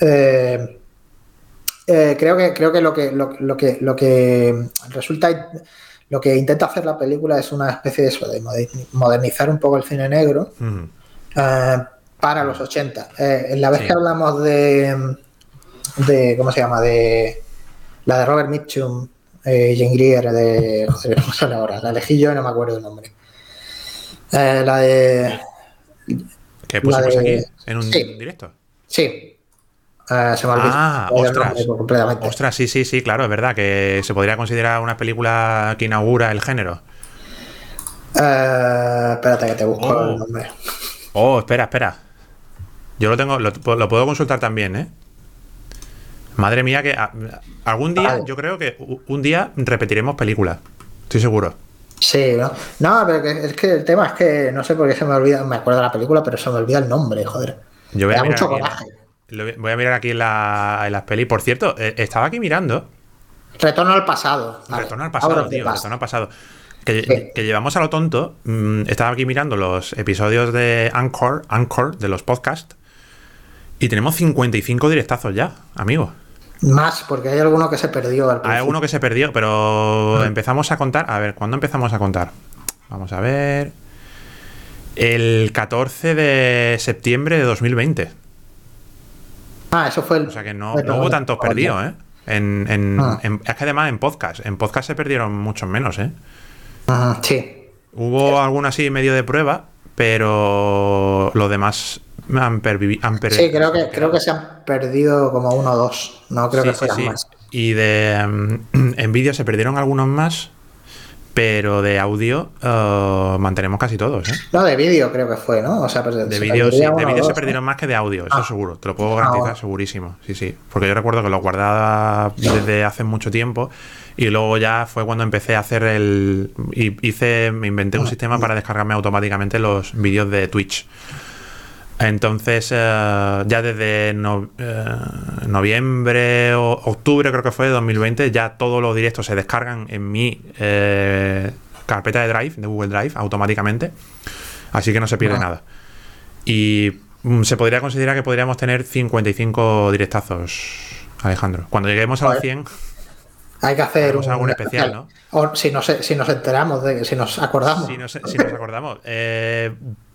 Eh, eh, creo que, creo que lo que lo, lo que lo que resulta lo que intenta hacer la película es una especie de eso, de moder- modernizar un poco el cine negro Mm. eh, para los 80. Eh, la vez Sí. que hablamos de, de. ¿Cómo se llama? De la de Robert Mitchum, eh, Jane Greer, de. Joder, ¿cómo sale ahora? La elegí yo y no me acuerdo el nombre. Eh, la de. Que pusimos de- aquí en un sí. directo. Sí. Eh, se me Ah, ostras. completamente. Ostras, sí, sí, sí, claro, es verdad que se podría considerar una película que inaugura el género. Eh, espérate que te busco Oh. el nombre. Oh, espera, espera. Yo lo tengo, lo, lo puedo consultar también, ¿eh? Madre mía, que a- algún día, Vale. yo creo que un día repetiremos película. Estoy seguro. Sí, ¿no? No, pero que- es que el tema es que no sé por qué se me olvida, me acuerdo de la película, pero se me olvida el nombre, joder. Yo voy Me da mucho aquí, coraje. Voy- a mirar aquí en, la- en las pelis. Por cierto, eh, estaba aquí mirando. Retorno al pasado. Vale. Retorno al pasado, tío. Retorno al pasado. Que, Sí. que llevamos a lo tonto. mm, estaba aquí mirando los episodios de Anchor, Anchor de los podcasts. Y tenemos 55 directazos ya, amigo. Más, porque hay alguno que se perdió. Al Hay alguno que se perdió, pero empezamos a contar. A ver, ¿cuándo empezamos a contar? Vamos a ver. El 14 de septiembre de 2020. Ah, eso fue el. O sea que no, no hubo tantos perdidos, ¿eh? En, en- Ah. en- es que además en podcast. En podcast se perdieron muchos menos, ¿eh? Ajá, sí. Hubo alguno así medio de prueba, pero los demás han, pervivi- han per- Sí, creo que, creo que se han perdido como uno o dos. No creo Sí, que sí, fueran sí. más. Y de mm, en vídeo se perdieron algunos más, pero de audio eh, mantenemos casi todos, ¿eh? No, de vídeo creo que fue, ¿no? O sea, pues, De vídeo sí, de vídeo se perdieron más que de audio, eso Ah. seguro, te lo puedo garantizar bueno. segurísimo, sí, sí. Porque yo recuerdo que lo guardaba desde hace mucho tiempo y luego ya fue cuando empecé a hacer el... y hice, me inventé Ah, un sistema para descargarme automáticamente los vídeos de Twitch. Entonces, eh, ya desde no- eh, noviembre o octubre, creo que fue, de 2020, ya todos los directos se descargan en mi eh, carpeta de Drive, de Google Drive, automáticamente. Así que no se pierde nada. Y mm, se podría considerar que podríamos tener 55 directazos, Alejandro. Cuando lleguemos a los Joder. 100, Hay que hacer Haremos algún especial, ¿no? O si nos, si nos enteramos, de, si nos acordamos. si nos, si nos acordamos. Eh,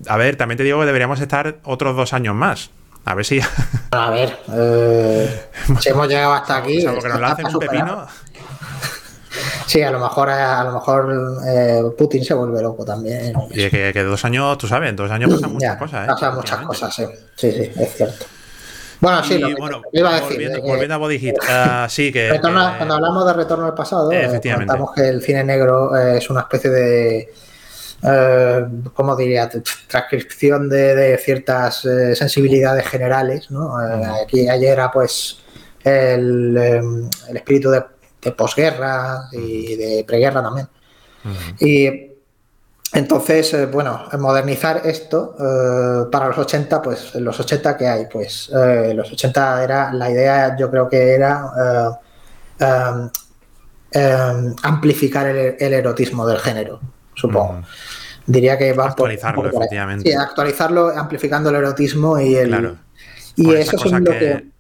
a ver, también te digo que deberíamos estar otros dos años más. A ver si. A ver, eh, si hemos llegado hasta aquí. Salvo que nos lancen un pepino. Sí, a lo mejor, a lo mejor eh, Putin se vuelve loco también. Y que, que dos años, tú sabes, dos años pasan muchas Ya, cosas, ¿eh? pasan muchas cosas, sí. Sí, sí, es cierto. Bueno, sí, lo que bueno, te iba a decir. volviendo, volviendo a Body Hit, ah, sí, que. retorno- cuando hablamos de retorno al pasado, eh, Efectivamente. comentamos que el cine negro eh, es una especie de. eh, ¿Cómo diría? Transcripción de, de ciertas eh, sensibilidades generales. ¿no? Eh, aquí ayer era pues el, eh, el espíritu de, de posguerra y de preguerra también. Y entonces, eh, bueno, modernizar esto eh, para los 80, pues en los 80 que hay, pues eh, los 80 era, la idea yo creo que era eh, eh, eh, amplificar el, el erotismo del género, supongo. Ujú. Diría que va Actualizarlo, por efectivamente. Sí, actualizarlo amplificando el erotismo y el... Claro. Y eso es lo que- que...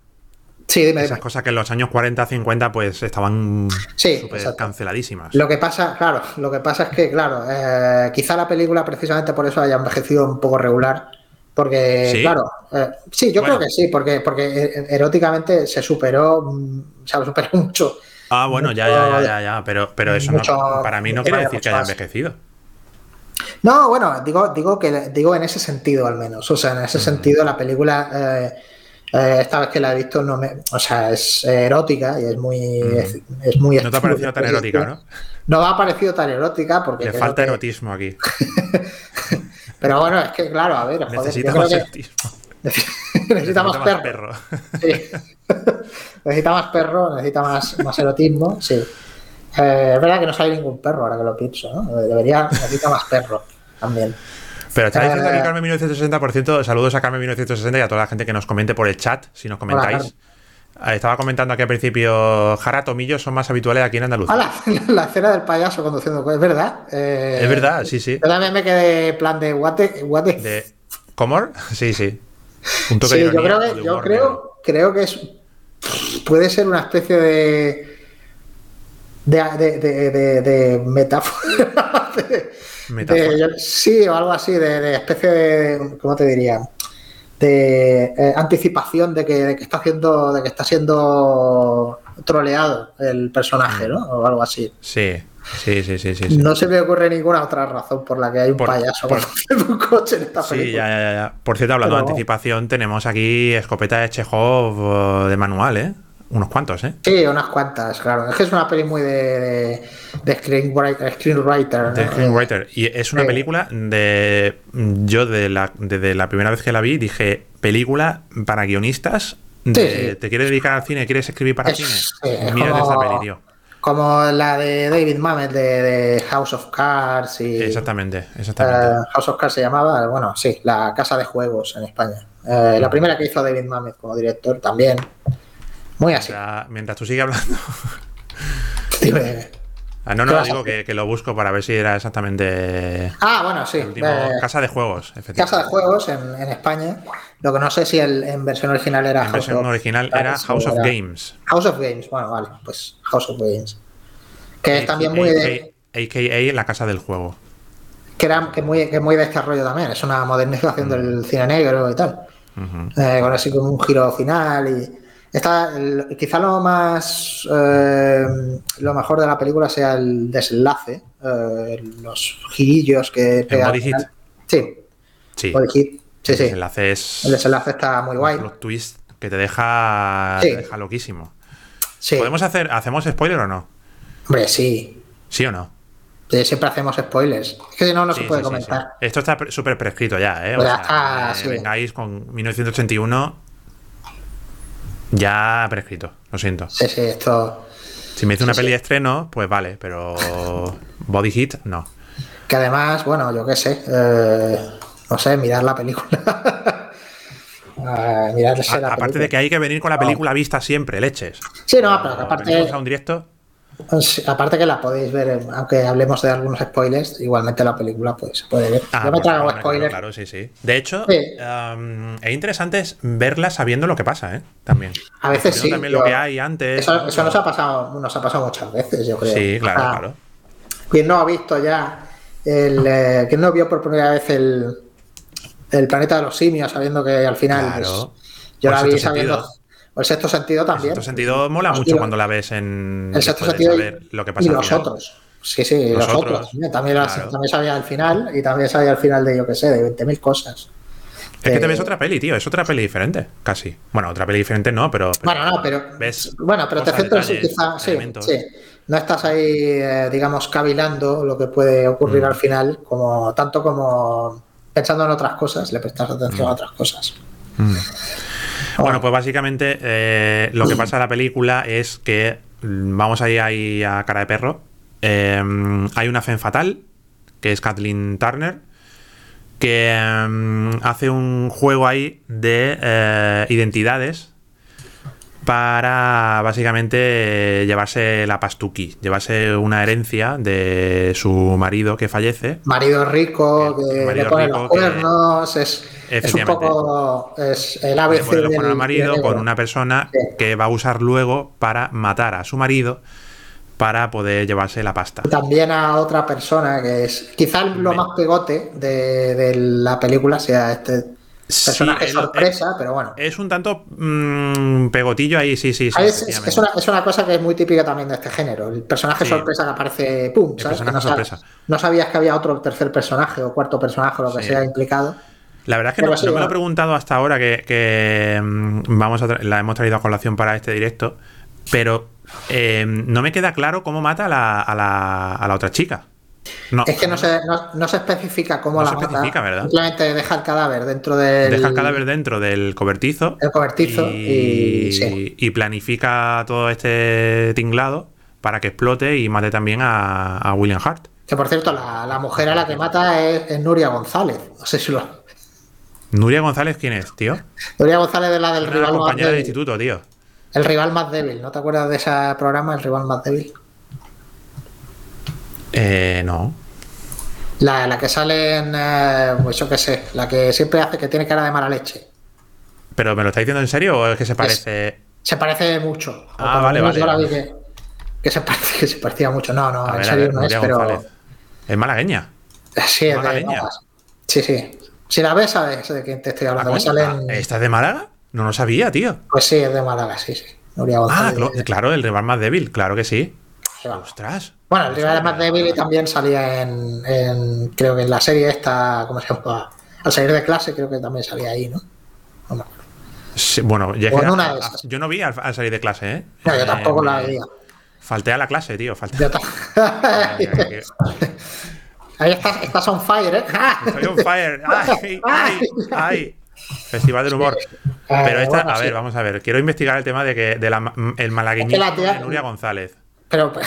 Sí, dime, Esas dime. cosas que en los años 40, 50, pues estaban Sí, canceladísimas. Lo que pasa, claro, lo que pasa es que, claro, eh, quizá la película precisamente por eso haya envejecido un poco regular. Porque, ¿Sí? claro, eh, sí, yo Bueno. creo que sí, porque, porque eh, eróticamente se superó, mm, se superó mucho. Ah, bueno, ya, ya, ya, ya, ya, pero, pero eso Mucho- no, para mí no quiere decir que mucho haya más. envejecido. No, bueno, digo, digo que digo en ese sentido al menos. O sea, en Mm. ese sentido la película, eh, eh, esta vez que la he visto, no me, o sea, es eh, erótica y es muy, es, es muy. Mm. No te ha parecido tan erótica, ¿no? No me ha parecido tan erótica porque Le falta que- erotismo aquí. Pero bueno, es que claro, a ver, joder, Necesita más que erotismo. necesita más perro. Sí. necesita más perro, necesita más, más erotismo, sí. Eh, es verdad que no sale ningún perro ahora que lo pienso, ¿no? Debería, necesita más perro también. Pero está diciendo aquí Carmen 1960, por cierto, saludos a Carmen 1960 y a toda la gente que nos comente por el chat, si nos comentáis. Ah, Estaba comentando aquí al principio, Jara, Tomillo son más habituales aquí en Andalucía. Ah, la, la escena del payaso conduciendo es verdad. Eh, Es verdad, sí, sí. Yo también me quedé plan de the- De ¿Comor? Sí, sí. Un toque Sí, de yo creo que, yo creo, creo que es puede ser una especie de, de, de- de metáfora. de- sí, o algo así, de, de especie de, ¿cómo te diría? De eh, anticipación de que, de que está haciendo, de que está siendo troleado el personaje, ¿no? O algo así. Sí, sí, sí, sí, sí. sí. No se me ocurre ninguna otra razón por la que hay un Por- payaso por- un coche en esta Sí, película. ya, ya, ya. Por cierto, hablando Pero- de anticipación, tenemos aquí escopeta de Chekhov eh, de manual, ¿eh? Unos cuantos, ¿eh? Sí, unas cuantas, claro. Es que es una peli muy de, de, de screenwriter. screenwriter, De. Screenwriter. Y es una Sí. película de. Yo, de la, desde la primera vez que la vi, dije: película para guionistas. De, Sí, sí. ¿Te quieres dedicar al cine? ¿Quieres escribir para Es- cine? sí, Mira como- esta peli, tío. Como la de David Mamet de, de House of Cards y Exactamente, exactamente. eh, House of Cards se llamaba, bueno, sí, la casa de juegos en España. Eh, la primera que hizo David Mamet como director también. Muy así. mientras tú sigues hablando, Dime. Ah, no, ¿Qué no, digo que, que lo busco para ver si era exactamente. Ah, bueno, sí. el último- eh, Casa de Juegos, efectivamente. Casa de Juegos en, en España. Lo que no sé si el, en versión original era En versión of original era House of era- Games. House of Games, bueno, vale, pues House of Games. Que es también muy de, AKA la casa del juego. que era que muy, que muy de este rollo también. Es una modernización del cine negro y tal. Ujú. Eh, con así como un giro final y el- quizá lo más eh, lo mejor de la película sea el desenlace eh, los girillos que al body hit? sí Sí. body hit sí El sí desenlace es el desenlace está muy guay un plot twist que te deja, Sí. te deja loquísimo. sí ¿Podemos hacer, hacemos spoiler o no? hombre sí ¿Sí o no? Siempre hacemos spoilers es que si no no Sí, se puede sí, sí, sí. comentar Esto está súper prescrito ya, ¿eh? O Pues ya sea, está, eh, vengáis con 1981 ya prescrito, lo siento. sí sí esto Si me hice una Sí, peli de estreno, pues vale, pero Body Hit, no. que además bueno yo qué sé eh, no sé mirar la película mirarse A- la aparte película. de que hay que venir con la película vista siempre, leches. sí no pero aparte a un directo. Pues, aparte que la podéis ver, eh, aunque hablemos de algunos spoilers, igualmente la película pues, se puede ver. Ah, Yo me pues, trago spoilers. Claro, claro, sí, sí. De hecho, Sí. um, es interesante es verla sabiendo lo que pasa, ¿eh? También. A veces sí. También yo- lo que hay antes. Eso, eso nos ha pasado, nos ha pasado muchas veces, yo creo. Sí, claro, Ah, claro. Quien no ha visto ya el, eh, quien no vio por primera vez el, el planeta de los simios, sabiendo que al final, Claro. pues, yo la vi sexto sabiendo. sentido. El sexto sentido En también. cierto sentido mola mucho cuando la ves en. el sexto sentido y- lo que pasa y al los final. otros. Sí, sí, Los los, otros, otros. También, claro. también sabía el final y también sabía el final de, yo qué sé, de 20.000 cosas. Es que te ves otra peli, tío. Es otra peli diferente, casi. Bueno, otra peli diferente no, pero. pero Bueno, no, pero. ves bueno, pero te centras quizá. Sí, sí. No estás ahí, eh, digamos, cavilando lo que puede ocurrir Mm. al final, como tanto como pensando en otras cosas, le prestas atención a otras cosas. Mm. Bueno, pues básicamente eh, lo que pasa en la película es que mm, vamos ahí, ahí a cara de perro. Eh, hay una Fen fatal, que es Kathleen Turner, que mm, hace un juego ahí de eh, identidades para básicamente eh, llevarse la pastuqui, llevarse una herencia de su marido que fallece. Marido rico, Que- que marido le pone rico los que- cuernos, es, es un poco. Es el Le ABC pone los del- marido del con una persona Sí. que va a usar luego para matar a su marido para poder llevarse la pasta. También a otra persona que es. Quizá lo más pegote de, de la película sea este personaje Sí, sorpresa, pero bueno. Es un tanto mm, pegotillo ahí, sí, sí, sí. Es, es- una, es una cosa que es muy típica también de este género. El personaje Sí. sorpresa que aparece, ¡pum! ¿sabes? Que no, sorpresa. no sabías que había otro tercer personaje o cuarto personaje o lo que sea implicado. La verdad es que Pero no, me lo he preguntado hasta ahora que, que, mm, vamos a la hemos traído a colación para este directo, pero eh, no me queda claro cómo mata a la, a la, a la otra chica. No, Es que no se, no, no se especifica cómo No la se mata. especifica, ¿verdad? Simplemente deja el cadáver dentro del deja el cadáver dentro del cobertizo el cobertizo y, sí. y planifica todo este tinglado para que explote y mate también a, a William Hart. Que por cierto, la, la mujer a la que mata es, es Nuria González. No sé si lo. Nuria González, ¿quién es, tío? Nuria González es la del rival más compañera de débil. instituto, tío. El rival más débil. ¿No te acuerdas de ese programa, El rival más débil? Eh, no. La, la que sale en. eh, pues yo qué sé. La que siempre hace que tiene cara de mala leche. ¿Pero me lo está diciendo en serio o es que se parece...? Se parece mucho. Ah, vale, vale. yo la vi que, que se parecía, que se parecía mucho. No, no, A en ver, serio ver, no es, pero. Es malagueña. Sí, es de Malagueña. Málaga. Sí, sí. Si la ves, sabes de quién te estoy Ah, hablando. Me salen- ah, ¿Esta es de Málaga? No lo sabía, tío. Pues sí, es de Málaga, sí, sí. Nuria Ah, González. clo- claro, el rival más débil, claro que sí. Ostras. Bueno, el rival más débil también salía en, en- creo que en la serie esta, ¿cómo se llama? Al salir de clase creo que también salía ahí, ¿no? No me acuerdo. Sí, bueno, ya yo no vi al, al salir de clase, ¿eh? No, yo Eh, tampoco la veía. Falté a la clase, tío. Falté. Yo Ahí estás, estás on fire, ¿eh? Estoy on fire. ¡Ay! ¡Ay! ¡Ay! Festival del humor. Pero esta, a ver, vamos a ver. Quiero investigar el tema de que de la, el tía- de Nuria González. Pero.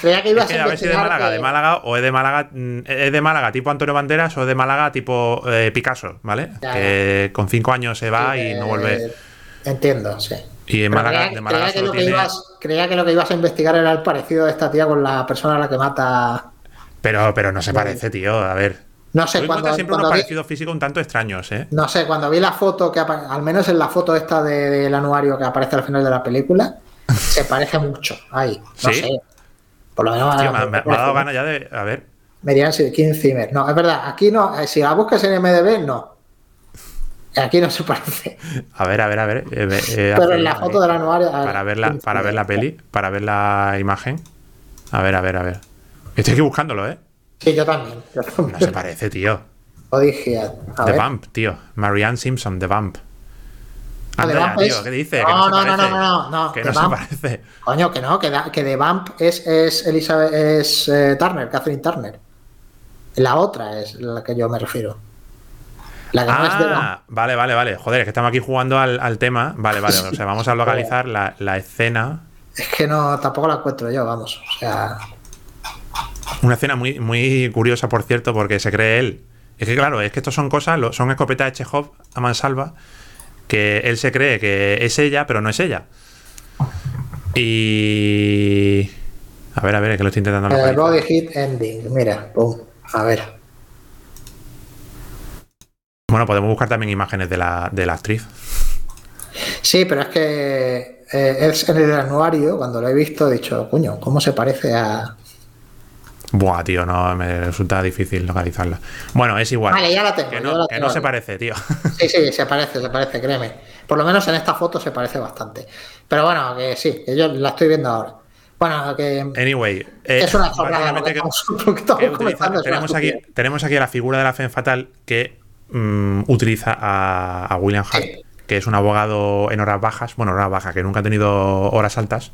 Creía que Es ibas que a a ver si es de Málaga, que- de Málaga o es de Málaga, mm, es de Málaga tipo Antonio Banderas o es de Málaga tipo eh, Picasso, ¿vale? Ya, que con cinco años se va y no vuelve. Eh, Entiendo, sí. Y en Málaga, creía, de Málaga creía que lo que tiene. ibas, creía que lo que ibas a investigar era el parecido de esta tía con la persona a la que mata. Pero, pero no se parece, tío. A ver. No sé, cuando, siempre cuando unos vi, parecidos físicos un tanto extraños, ¿eh? no sé, cuando vi la foto que al menos en la foto esta de- del anuario que aparece al final de la película, se parece mucho. Ahí, no ¿Sí? sé. Por lo menos Tío, me, me- me ha dado ganas ya de. A ver. Me dirán si Kim Zimmer. No, es verdad, aquí no, eh, si la buscas en MDB, no. Aquí no se parece. A ver, a ver, a ver. eh, eh, Pero en la foto del anuario. ver, Para ver la, para ver la peli, para ver la imagen. A ver, a ver, a ver. Estoy aquí buscándolo, ¿eh? Sí, yo también. Yo también. No se parece, tío. Lo dije. A The ver. Vamp, tío. Marianne Simpson, The Vamp. Ah, The Vamp es- ¿qué? No, no, no, no, no, no, no, Que The no se Vamp. parece. Coño, que no, que, que de Vamp es, es Elizabeth, es eh, Turner, Catherine Turner. La otra es la que yo me refiero. La que no es Vamp. Ah, vale, vale, vale. Joder, es que estamos aquí jugando al, al tema. Vale, vale. O sea, vamos a localizar la, la escena. Es que no, tampoco la encuentro yo, vamos. O sea, Una escena muy, muy curiosa, por cierto, porque se cree él. Es que, claro, es que estos son cosas, son escopetas de Chekhov a mansalva, que él se cree que es ella, pero no es ella. Y. A ver, a ver, es que lo estoy intentando localizar. Body Hit Ending, mira, pum, a ver. Bueno, podemos buscar también imágenes de la, de la actriz. Sí, pero es que eh, es en el anuario, cuando lo he visto, he dicho, coño, ¿cómo se parece a. Buah, tío, no, me resulta difícil localizarla. Bueno, es igual. Vale, ya la tengo. que no, la que tengo no se parece, tío. Sí, sí, se parece, se parece, créeme. Por lo menos en esta foto se parece bastante. Pero bueno, que sí, que yo la estoy viendo ahora. Bueno, que Anyway, eh, es una que que- una tenemos, aquí, tenemos aquí a la figura de la Femme Fatal que mm, utiliza a, a William Hart, Sí. Que es un abogado en horas bajas, bueno, horas bajas, que nunca ha tenido horas altas.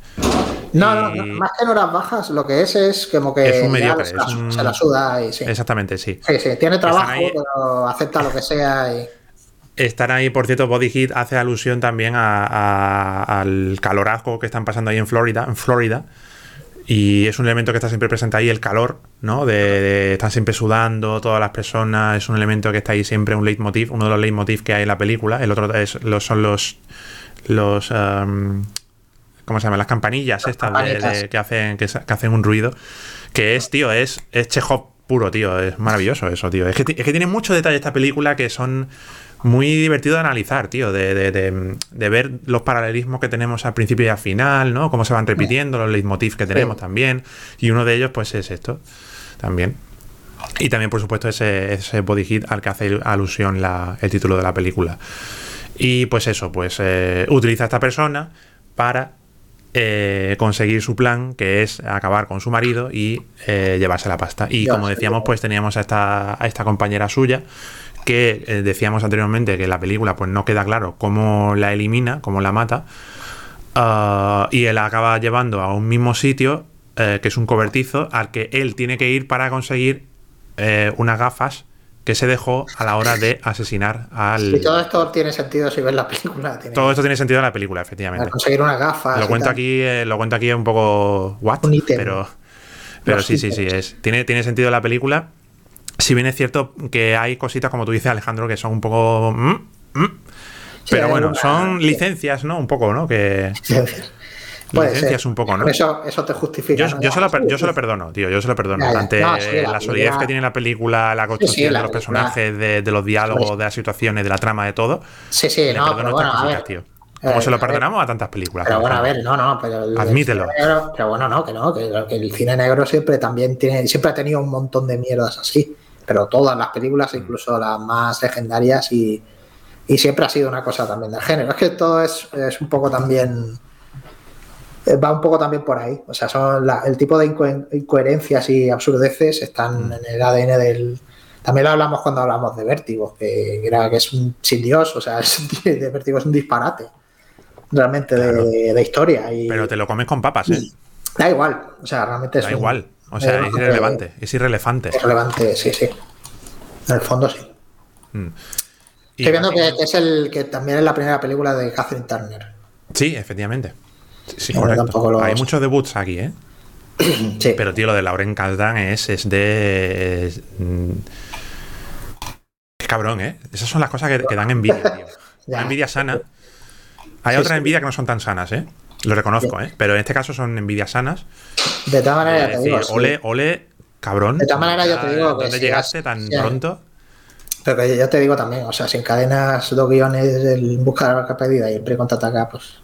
No, no, más que en horas bajas, lo que es es como que Es un ya mediocre, se, la, es un- se la suda y sí. Exactamente, sí. Sí, sí, tiene trabajo, ahí- pero acepta lo que sea y. Están ahí, por cierto, Body Heat hace alusión también a- a- al calorazgo que están pasando ahí en Florida, en Florida. Y es un elemento que está siempre presente ahí, el calor, ¿no? De, de- están siempre sudando todas las personas, es un elemento que está ahí siempre, un leitmotiv, uno de los leitmotiv que hay en la película. El otro es, los, son los, los um, ¿cómo se llama? Las campanillas estas de- que, hacen, que, que hacen un ruido. Que es, tío, es, es Chekhov puro, tío. Es maravilloso eso, tío. Es que, es que tiene muchos detalles esta película que son muy divertidos de analizar, tío. De, de- de- de ver los paralelismos que tenemos al principio y al final, ¿no? Cómo se van repitiendo, los leitmotiv que tenemos Sí. también. Y uno de ellos, pues, es esto también. Y también, por supuesto, ese, ese body hit al que hace alusión la- el título de la película. Y pues eso, pues eh, utiliza a esta persona para eh, conseguir su plan, que es acabar con su marido y eh, llevarse la pasta. Y como decíamos, pues teníamos a esta, a esta compañera suya, que eh, decíamos anteriormente que la película pues no queda claro cómo la elimina, cómo la mata. Ah, y él acaba llevando a un mismo sitio, eh, que es un cobertizo, al que él tiene que ir para conseguir eh, unas gafas que se dejó a la hora de asesinar al... Y todo esto tiene sentido si ves la película. Tiene Todo esto tiene sentido en la película, para efectivamente. conseguir unas gafas. Lo cuento aquí, eh, lo cuento aquí un poco what, Un ítem. pero, pero Los sí, sí, sí, es. Tiene, tiene sentido la película. Si bien es cierto que hay cositas, como tú dices, Alejandro, que son un poco. mm, mm, Sí, pero bueno, son sí. licencias, ¿no? Un poco, ¿no? Que. Puede licencias un poco, ¿no? Eso, eso te justifica. Yo, ¿no? yo se lo, per- yo se lo perdono, tío. Yo se lo perdono. Ya. Ante No, sí, la la solidez que tiene la película, la construcción la de los personajes, de, de los diálogos, de las situaciones, de la trama, de todo. Sí, sí, le no, perdono pero estas bueno, a cositas, ver. tío. Como Eh, se lo perdonamos a tantas películas. Pero bueno, a ver, no, no, pero el, Admítelo. el cine negro- pero bueno, no, que no, que, que el cine negro siempre también tiene, siempre ha tenido un montón de mierdas así. Pero todas las películas, Mm. incluso las más legendarias, y, y siempre ha sido una cosa también del género. Es que todo es, es un poco también. eh, Va un poco también por ahí. O sea, son la- el tipo de inco- incoherencias y absurdeces están Mm. en el ADN del. También lo hablamos cuando hablamos de Vértigo, que era que es un sin Dios, o sea, es, de Vértigo es un disparate realmente de- Claro. de, de historia. Y Pero te lo comes con papas, ¿eh? da igual, o sea, realmente es Da un- igual. O sea, es irrelevante, es irrelevante. Es relevante, sí, sí. En el fondo sí. Mm. Estoy viendo que, es el que también es la primera película de Catherine Turner. Sí, efectivamente. Sí, correcto. Hay muchos debuts aquí, ¿eh? Sí. Pero, tío, lo de Lauren Kasdan es, es de. es, mm, es cabrón, ¿eh? Esas son las cosas que, que dan envidia, tío. Una envidia sana. Hay Sí, otras sí. envidias que no son tan sanas, ¿eh? Lo reconozco, ¿eh? Pero en este caso son envidias sanas. De todas maneras, te digo, ole, ole, cabrón. De todas maneras, yo te digo que ¿Dónde si llegaste tan si has- pronto? Pero que yo te digo también, o sea, si encadenas dos guiones el buscar la marca perdida y el pre-contraataca, pues.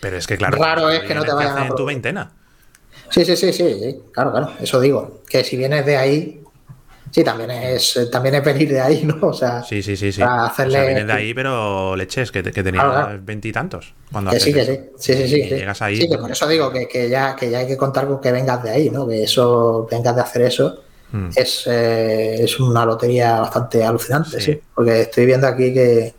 Pero es que, claro. Raro es que no te vayan a en tu veintena. Sí, sí, sí, sí, sí, claro, claro, eso digo. Que si vienes de ahí, sí, también es, también es venir de ahí, ¿no? O sea, Sí, sí, sí, O hacerle- sea, vienes de ahí, pero leches, que, que tenía Claro, claro. veintitantos. cuando que haces sí, que sí, sí, sí, sí. Sí. llegas ahí. Sí, que por eso digo que, que ya, que ya hay que contar con que vengas de ahí, ¿no? Que eso, vengas de hacer eso, Mm. es, eh, es una lotería bastante alucinante, Sí. sí. Porque estoy viendo aquí que.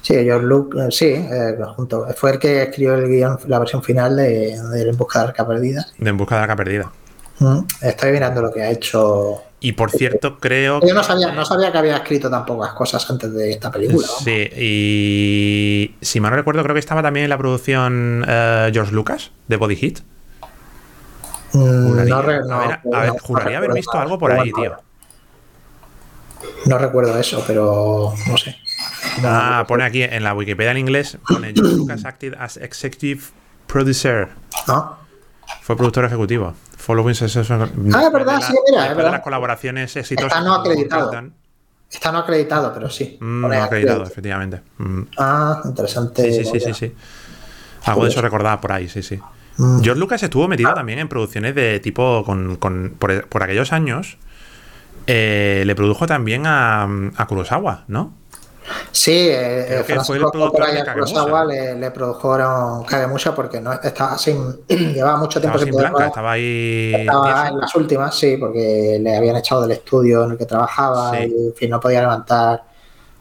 Sí, George Luke, eh, sí, eh, junto. Fue el que escribió el guion, la versión final de, de En busca de arca perdida. De En busca de arca perdida. Mm, Estoy mirando lo que ha hecho. Y por cierto, creo Yo no sabía, no sabía que había escrito tan pocas cosas antes de esta película. Sí, y si mal no recuerdo, creo que estaba también en la producción eh, George Lucas de Body Hit. Mm, Juraría, no a no- ver, a ver, no- juraría haber visto algo por ahí, tío. No recuerdo eso, pero no sé. Ah, pone aquí en la Wikipedia en inglés, pone George Lucas acted as executive producer. ¿No? Fue productor ejecutivo. Following successful- Ah, es verdad, de sí, mira, es verdad. las colaboraciones exitosas. Está no acreditado. Está no acreditado, pero sí. Mm, no acreditado, efectivamente. Mm. Ah, interesante. Sí, sí, sí, sí, sí. Algo de eso recordaba por ahí, sí, sí. Mm. George Lucas estuvo metido también en producciones de tipo con, con- por, por aquellos años. eh, le produjo también a, a Kurosawa, ¿no? Sí, eh, eh, Francisco Coppola. Kurosawa le, le produjeron Kagemusha porque no estaba sin, llevaba mucho tiempo sin poder blanca, estaba ahí. Estaba en las últimas, sí, porque le habían echado del estudio en el que trabajaba Sí. y en fin, no podía levantar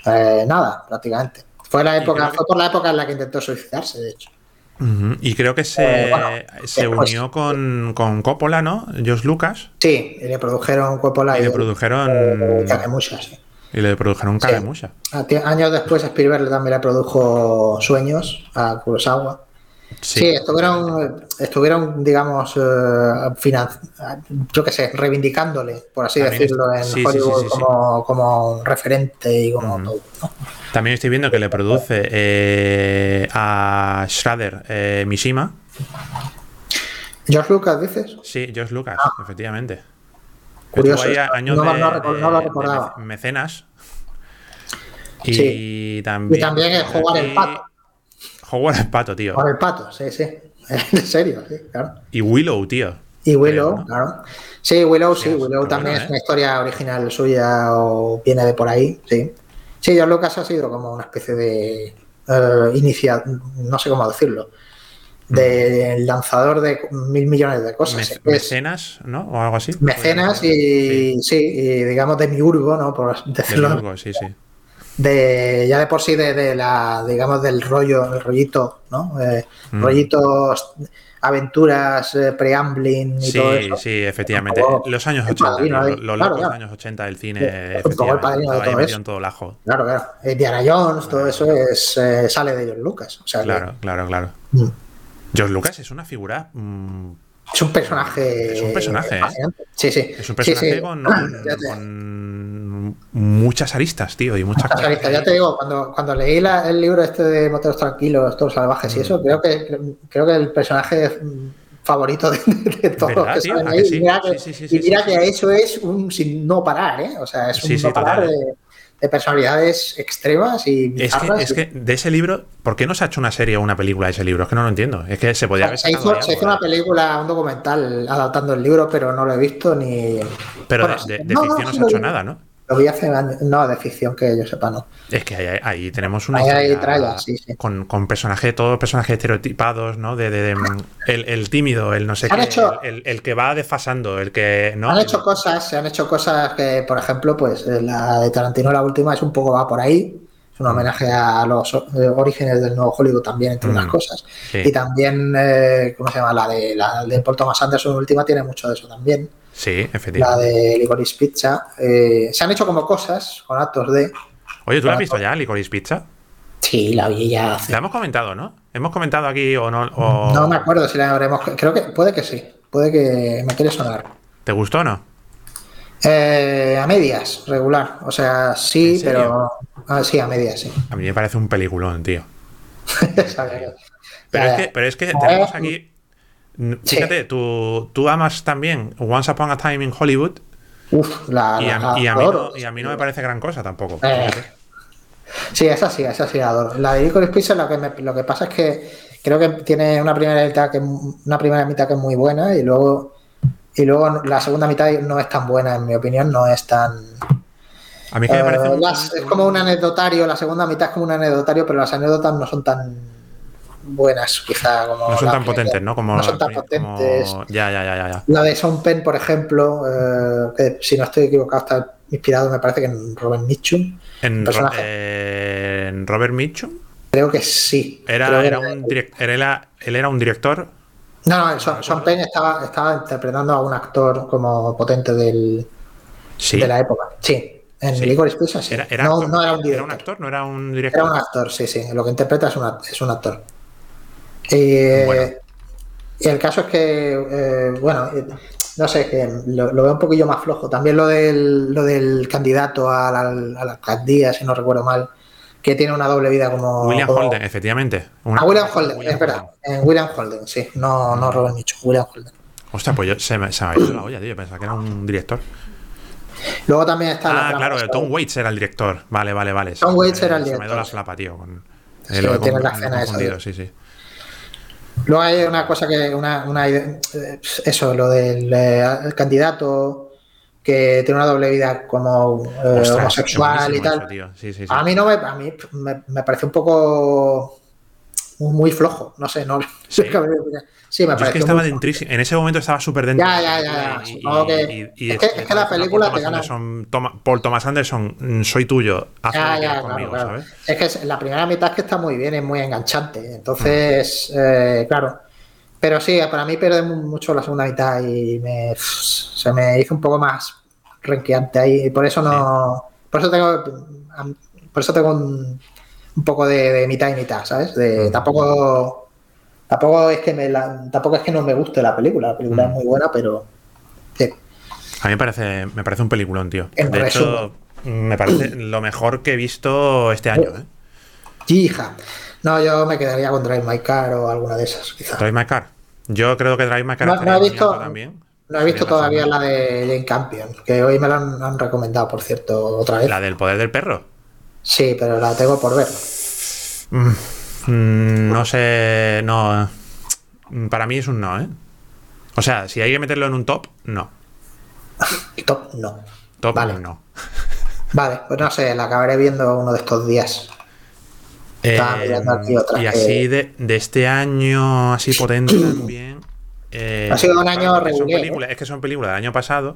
eh, nada, prácticamente. Fue la época, que- fue por la época en la que intentó suicidarse, de hecho. Y creo que se, Eh, bueno, se después. unió con, con Coppola, ¿no? George Lucas. Sí, y le produjeron Coppola Y y, le produjeron. Kagemusha, sí. Y le produjeron Sí. Kagemusha. Ti- Años después Spielberg también le produjo Sueños a Kurosawa. Sí, estuvieron, estuvieron, digamos, eh, yo qué sé, reivindicándole, por así También decirlo, en sí, sí, Hollywood sí, sí, sí. Como, como referente y como todo. ¿no? También estoy viendo que le produce eh, a Schrader eh, Mishima. George Lucas, dices. Sí, George Lucas, efectivamente. Curioso, ahí esto. años No lo- de, no reco- no lo de recordaba. mece- mecenas. Y Sí. también. Y también el jugar el pato. Jugar el pato, tío. Con el pato, sí, sí. En serio, sí, claro. Y Willow, tío. Y Willow, claro. Sí, Willow, sí, Sí, Willow está también bueno, es ¿eh? una historia original suya o viene de por ahí, sí. Sí, George Lucas ha sido como una especie de eh, inicia, no sé cómo decirlo, de lanzador de mil millones de cosas. Mec- Es mecenas, ¿no? O algo así. mecenas y sí. y digamos de miurgo, ¿no? Por De sí, sí. de ya de por sí de, de la digamos del rollo, el rollito, ¿no? Eh, Mm. Rollitos, aventuras, eh, preambling y Sí, todo eso. sí, efectivamente. Como Los años el 80, padrino, tío, ¿eh? los, los Claro, locos claro. años 80 del cine, Sí, el efectivamente. todo eso. en todo el ajo. Claro, claro. Indiana Jones, todo eso es, eh, sale de George Lucas. O sea, que, Claro, claro, claro. mm, George Lucas es una figura. mm, es un personaje. Es un personaje, ¿eh? Sí, sí. es un personaje sí. Con, Ya te- con muchas aristas, tío, y muchas Muchas cosas. aristas. Ya te digo, cuando, cuando leí la- el libro este de Moteros Tranquilos, Todos Salvajes y Mm. eso, creo que creo que el personaje mm, favorito de, de todos los ¿Verdad, que tío? ¿A ahí. que sí? Y mira que, y mira eso es un sin no parar, ¿eh? O sea, es un no parar total. de, de personalidades extremas y Es que, es que de ese libro, ¿por qué no se ha hecho una serie o una película de ese libro? Es que no lo entiendo. Es que se podía haber Se hizo, se una película, un documental adaptando el libro, pero no lo he visto ni. Pero Bueno, de, de- de no, ficción no, se ha hecho nada, ¿no? Lo vi hace años. No, de ficción que yo sepa, no. Es que ahí, ahí tenemos una Ahí tralla, sí, sí. Con, con personajes, todos personajes estereotipados, ¿no? De, de- de, mm, el, el tímido, el no sé qué, hecho- el, el que va desfasando, el que no. Han hecho cosas, se han hecho cosas que, por ejemplo, pues eh, la de Tarantino, la última, es un poco va por ahí. Es un Mm. homenaje a los eh, orígenes del nuevo Hollywood también, entre Mm. otras cosas. Sí, Y también, eh, ¿cómo se llama? La de, la de Paul Thomas Anderson, última, tiene mucho de eso también. Sí, La efectivamente. de Licorice Pizza. Eh, se han hecho como cosas con actos de. Oye, ¿tú lo has visto ya, Licorice Pizza? Sí, la vi ya hace La hemos comentado, ¿no? Hemos comentado aquí o no. o- No me acuerdo si la habremos. Creo que puede que sí. Puede que me quiere sonar. ¿Te gustó o no? Eh, a medias, regular. O sea, sí, pero. Ah, sí, a medias, sí. A mí me parece un peliculón, tío. pero, es que, pero es que tenemos aquí. Fíjate, tú, tú amas también Once Upon a Time in Hollywood. Uf, la, y, a, y, a mí no, y, a, mí no, me parece gran cosa tampoco. Eh. Sí, esa sí, esa sí la adoro. La de Licorice Pizza lo que, me, lo que pasa es que creo que tiene una primera mitad que una primera mitad que es muy buena y luego y luego la segunda mitad no es tan buena, en mi opinión, no es tan. A mí que me parece. Eh, es como un anecdotario, la segunda mitad es como un anecdotario, pero las anécdotas no son tan buenas, quizá como. No son tan potentes, ¿no? Como no son tan potentes. Ya, ya, ya, ya, La de Sean Penn, por ejemplo, eh, que si no estoy equivocado, está inspirado, me parece que en Robert Mitchum. ¿En, ¿En Robert Mitchum? Creo que sí. Era, era un era, él era un director no, no, Sean, Penn estaba, estaba interpretando a un actor como potente del, de la época. Sí, en sí. Licorice Pizza sí. Era, no, no, era un director. ¿Era un actor? ¿No era un director? Era un actor, sí, sí. Lo que interpreta es un, es un actor. Y, bueno. y el caso es que, eh, bueno, no sé, que lo, lo, veo un poquillo más flojo. También lo del, lo del candidato a la, a la alcaldía, si no recuerdo mal que tiene una doble vida como. William Holden, efectivamente. Una, ah, William Holden, es verdad. En William Holden, sí. No, no Robert Mitchum, William Holden. Hostia, pues yo, se, me, se me ha ido la olla, tío. Pensaba que era un director. Luego también está. Ah, claro, Tom Waits era el director. Vale, vale, vale. Tom Waits era el director. Se me ha ido la flapa, tío. Con, sí, eh, tiene con, la escena esa. Sí, sí. Luego hay una cosa que. Una, una, eso, lo del eh, candidato que tiene una doble vida como eh, homosexual y tal. sí, sí, sí. A mí no me, a mí me, me, parece un poco muy flojo, no sé, no sí, sí me parece. Es que estaba en ese momento estaba súper dentro. Ya, ya, ya. Y, que, y, y, es, que, es, que, la película Paul te gana. Anderson, Toma, Paul Thomas Anderson, mm, soy tuyo. Haz ya, ya, conmigo, claro, claro. ¿sabes? Es que la primera mitad es que está muy bien, es muy enganchante. Entonces, mm. eh, claro. Pero sí, para mí pierde mucho la segunda mitad y me, se me hizo un poco más renqueante ahí. Y por eso no. Sí. Por eso tengo. Por eso tengo un, un poco de, de, mitad y mitad, ¿sabes? De, mm. Tampoco. Tampoco es que me la, tampoco es que no me guste la película. La película mm. es muy buena, pero. Sí. A mí me parece, me parece un peliculón, tío. En de resumen. hecho, me parece lo mejor que he visto este año, ¿eh? Hija. No, yo me quedaría con Drive My Car o alguna de esas, quizás. Drive My Car. Yo creo que Drive My Car no, no he visto, también. No he visto todavía la de Jane Campion, que hoy me la han, han, recomendado, por cierto, otra vez. ¿La del poder del perro? Sí, pero la tengo por ver. Mm, no sé, no. Para mí es un no, ¿eh? O sea, si hay que meterlo en un top, no. top, no. Top, vale. no. Vale, pues no sé, la acabaré viendo uno de estos días. Eh, y así de, de, este año, así potente también. Eh, ha sido un año regular. ¿eh? Es que son películas del año pasado,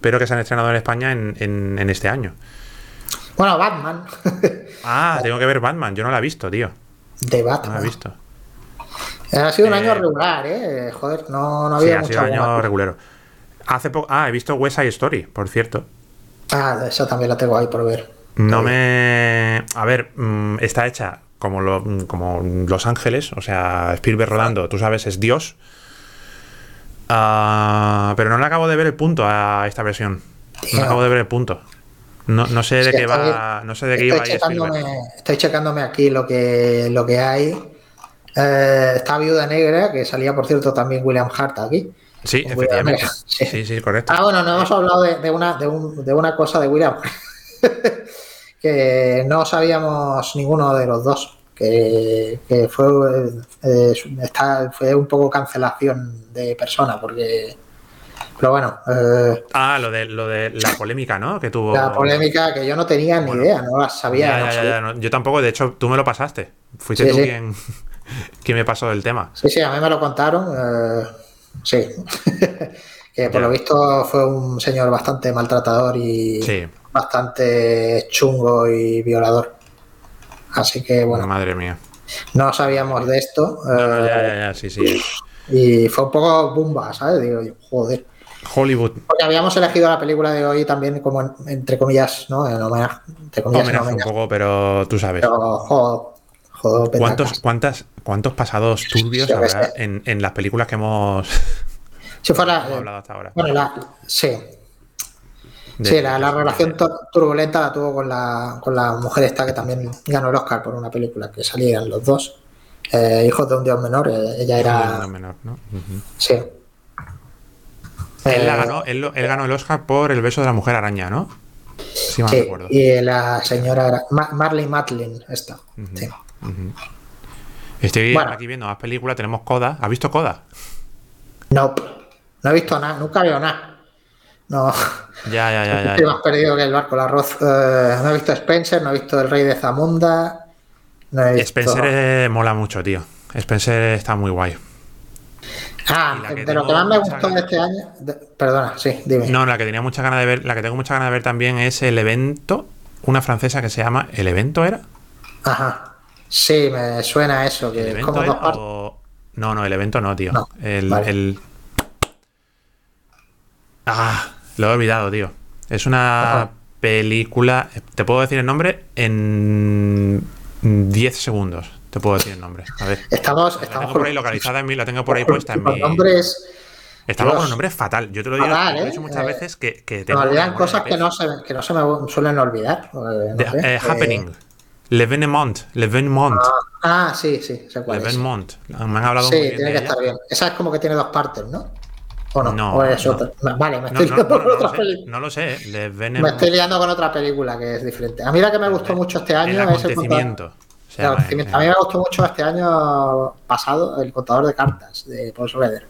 pero que se han estrenado en España en, en, en este año. Bueno, Batman. ah, tengo que ver Batman. Yo no la he visto, tío. De Batman. No la he visto. Ha sido un eh, año regular, ¿eh? Joder, no, no había sí, ha sido un año regulero. Hace poco. Ah, he visto West Side Story, por cierto. Ah, esa también la tengo ahí por ver. No me. A ver, mm, está hecha como, lo, como Los Ángeles, o sea, Spielberg rodando, tú sabes, es Dios. Uh, pero no le acabo de ver el punto a esta versión. No le acabo de ver el punto. No, no sé de sí, qué va. No sé de qué iba checándome, Estoy checándome aquí lo que, lo que hay. Eh, está Viuda Negra, que salía, por cierto, también William Hart aquí. Sí, efectivamente. Sí. sí. sí, correcto. Ah, bueno, no hemos hablado de, de, una, de, un, de una cosa de William que no sabíamos ninguno de los dos. Que, que fue, eh, está, fue un poco cancelación de persona, porque pero bueno. Eh, ah, lo de, lo de la polémica, ¿no? Que tuvo. La polémica que yo no tenía ni bueno, idea, no la sabía. Ya, ya, ya, no. Yo tampoco, de hecho, tú me lo pasaste. Fuiste sí, tú sí. Quien, quien, me pasó del tema. Sí, sí, a mí me lo contaron. Eh, sí. que por lo visto fue un señor bastante maltratador y sí. bastante chungo y violador. Así que bueno. Madre mía. No sabíamos de esto. No, no, ya, ya, ya, sí, sí. Y fue un poco bumba, ¿sabes? Digo, joder. Hollywood. Porque habíamos elegido la película de hoy también como entre comillas, ¿no? En homenaje. Entre comillas, homenaje, en homenaje. un poco, pero tú sabes. Pero, ¿Cuántos, cuántas, ¿Cuántos pasados turbios sí, habrá en, en, las películas que hemos, si fuera, hemos hablado hasta ahora? Bueno, la, sí. De, sí, la, la relación turbulenta la tuvo con la, con la mujer esta que también ganó el Oscar por una película que salían los dos. eh, Hijos de un Dios Menor, eh, ella era... menor, ¿no? Sí. Él, Eh, la ganó, él, él ganó el Oscar por El beso de la mujer araña, ¿no? Sí, me sí, recuerdo. y la señora Marley Matlin, esta. sí. Estoy Bueno. aquí viendo más películas, tenemos Coda. ¿Has visto Coda? Nope. No he visto nada, nunca veo nada. No, Ya, ya, ya, ya. más perdido que el barco, el arroz. Eh, no he visto Spencer, no he visto El Rey de Zamunda. No he visto... Spencer eh, mola mucho, tío. Spencer está muy guay. Ah, que de lo que más me gustó de este año. de- Perdona, sí, dime. No, la que tenía muchas ganas de ver, la que tengo muchas ganas de ver también es el evento, una francesa que se llama ¿El evento era? Ajá. Sí, me suena eso, ¿El que es evento como era dos partes. o- No, no, el evento no, tío. No, el, vale. el- Ah, lo he olvidado, tío. Es una Ajá. película. Te puedo decir el nombre en 10 segundos. Te puedo decir el nombre. A ver. Estamos, La estamos tengo por ahí localizada en mí, la tengo por ahí puesta en mi. nombres. Estamos con un nombre fatal. Yo te lo digo, Fatal, te lo he ¿eh? dicho muchas Eh, veces que, que tengo me olvidan cosas que no, se, que no se me suelen olvidar. eh, no De- sé. eh, Eh, happening. L'Evenement. L'Evenement. ah, sí, sí, sé cuál es. L'Evenement. Me han hablado Sí, muy bien tiene de que ella. estar bien. Esa es como que tiene dos partes, ¿no? ¿O no? No, ¿O es no. otra? Vale, me estoy, no, liando con no otra lo sé, película. no lo sé. Me L'Evenement. estoy liando con otra película que es diferente. A mí la que me gustó mucho este año El es el eh, A mí me gustó mucho este año pasado el contador de cartas de Paul Schroeder.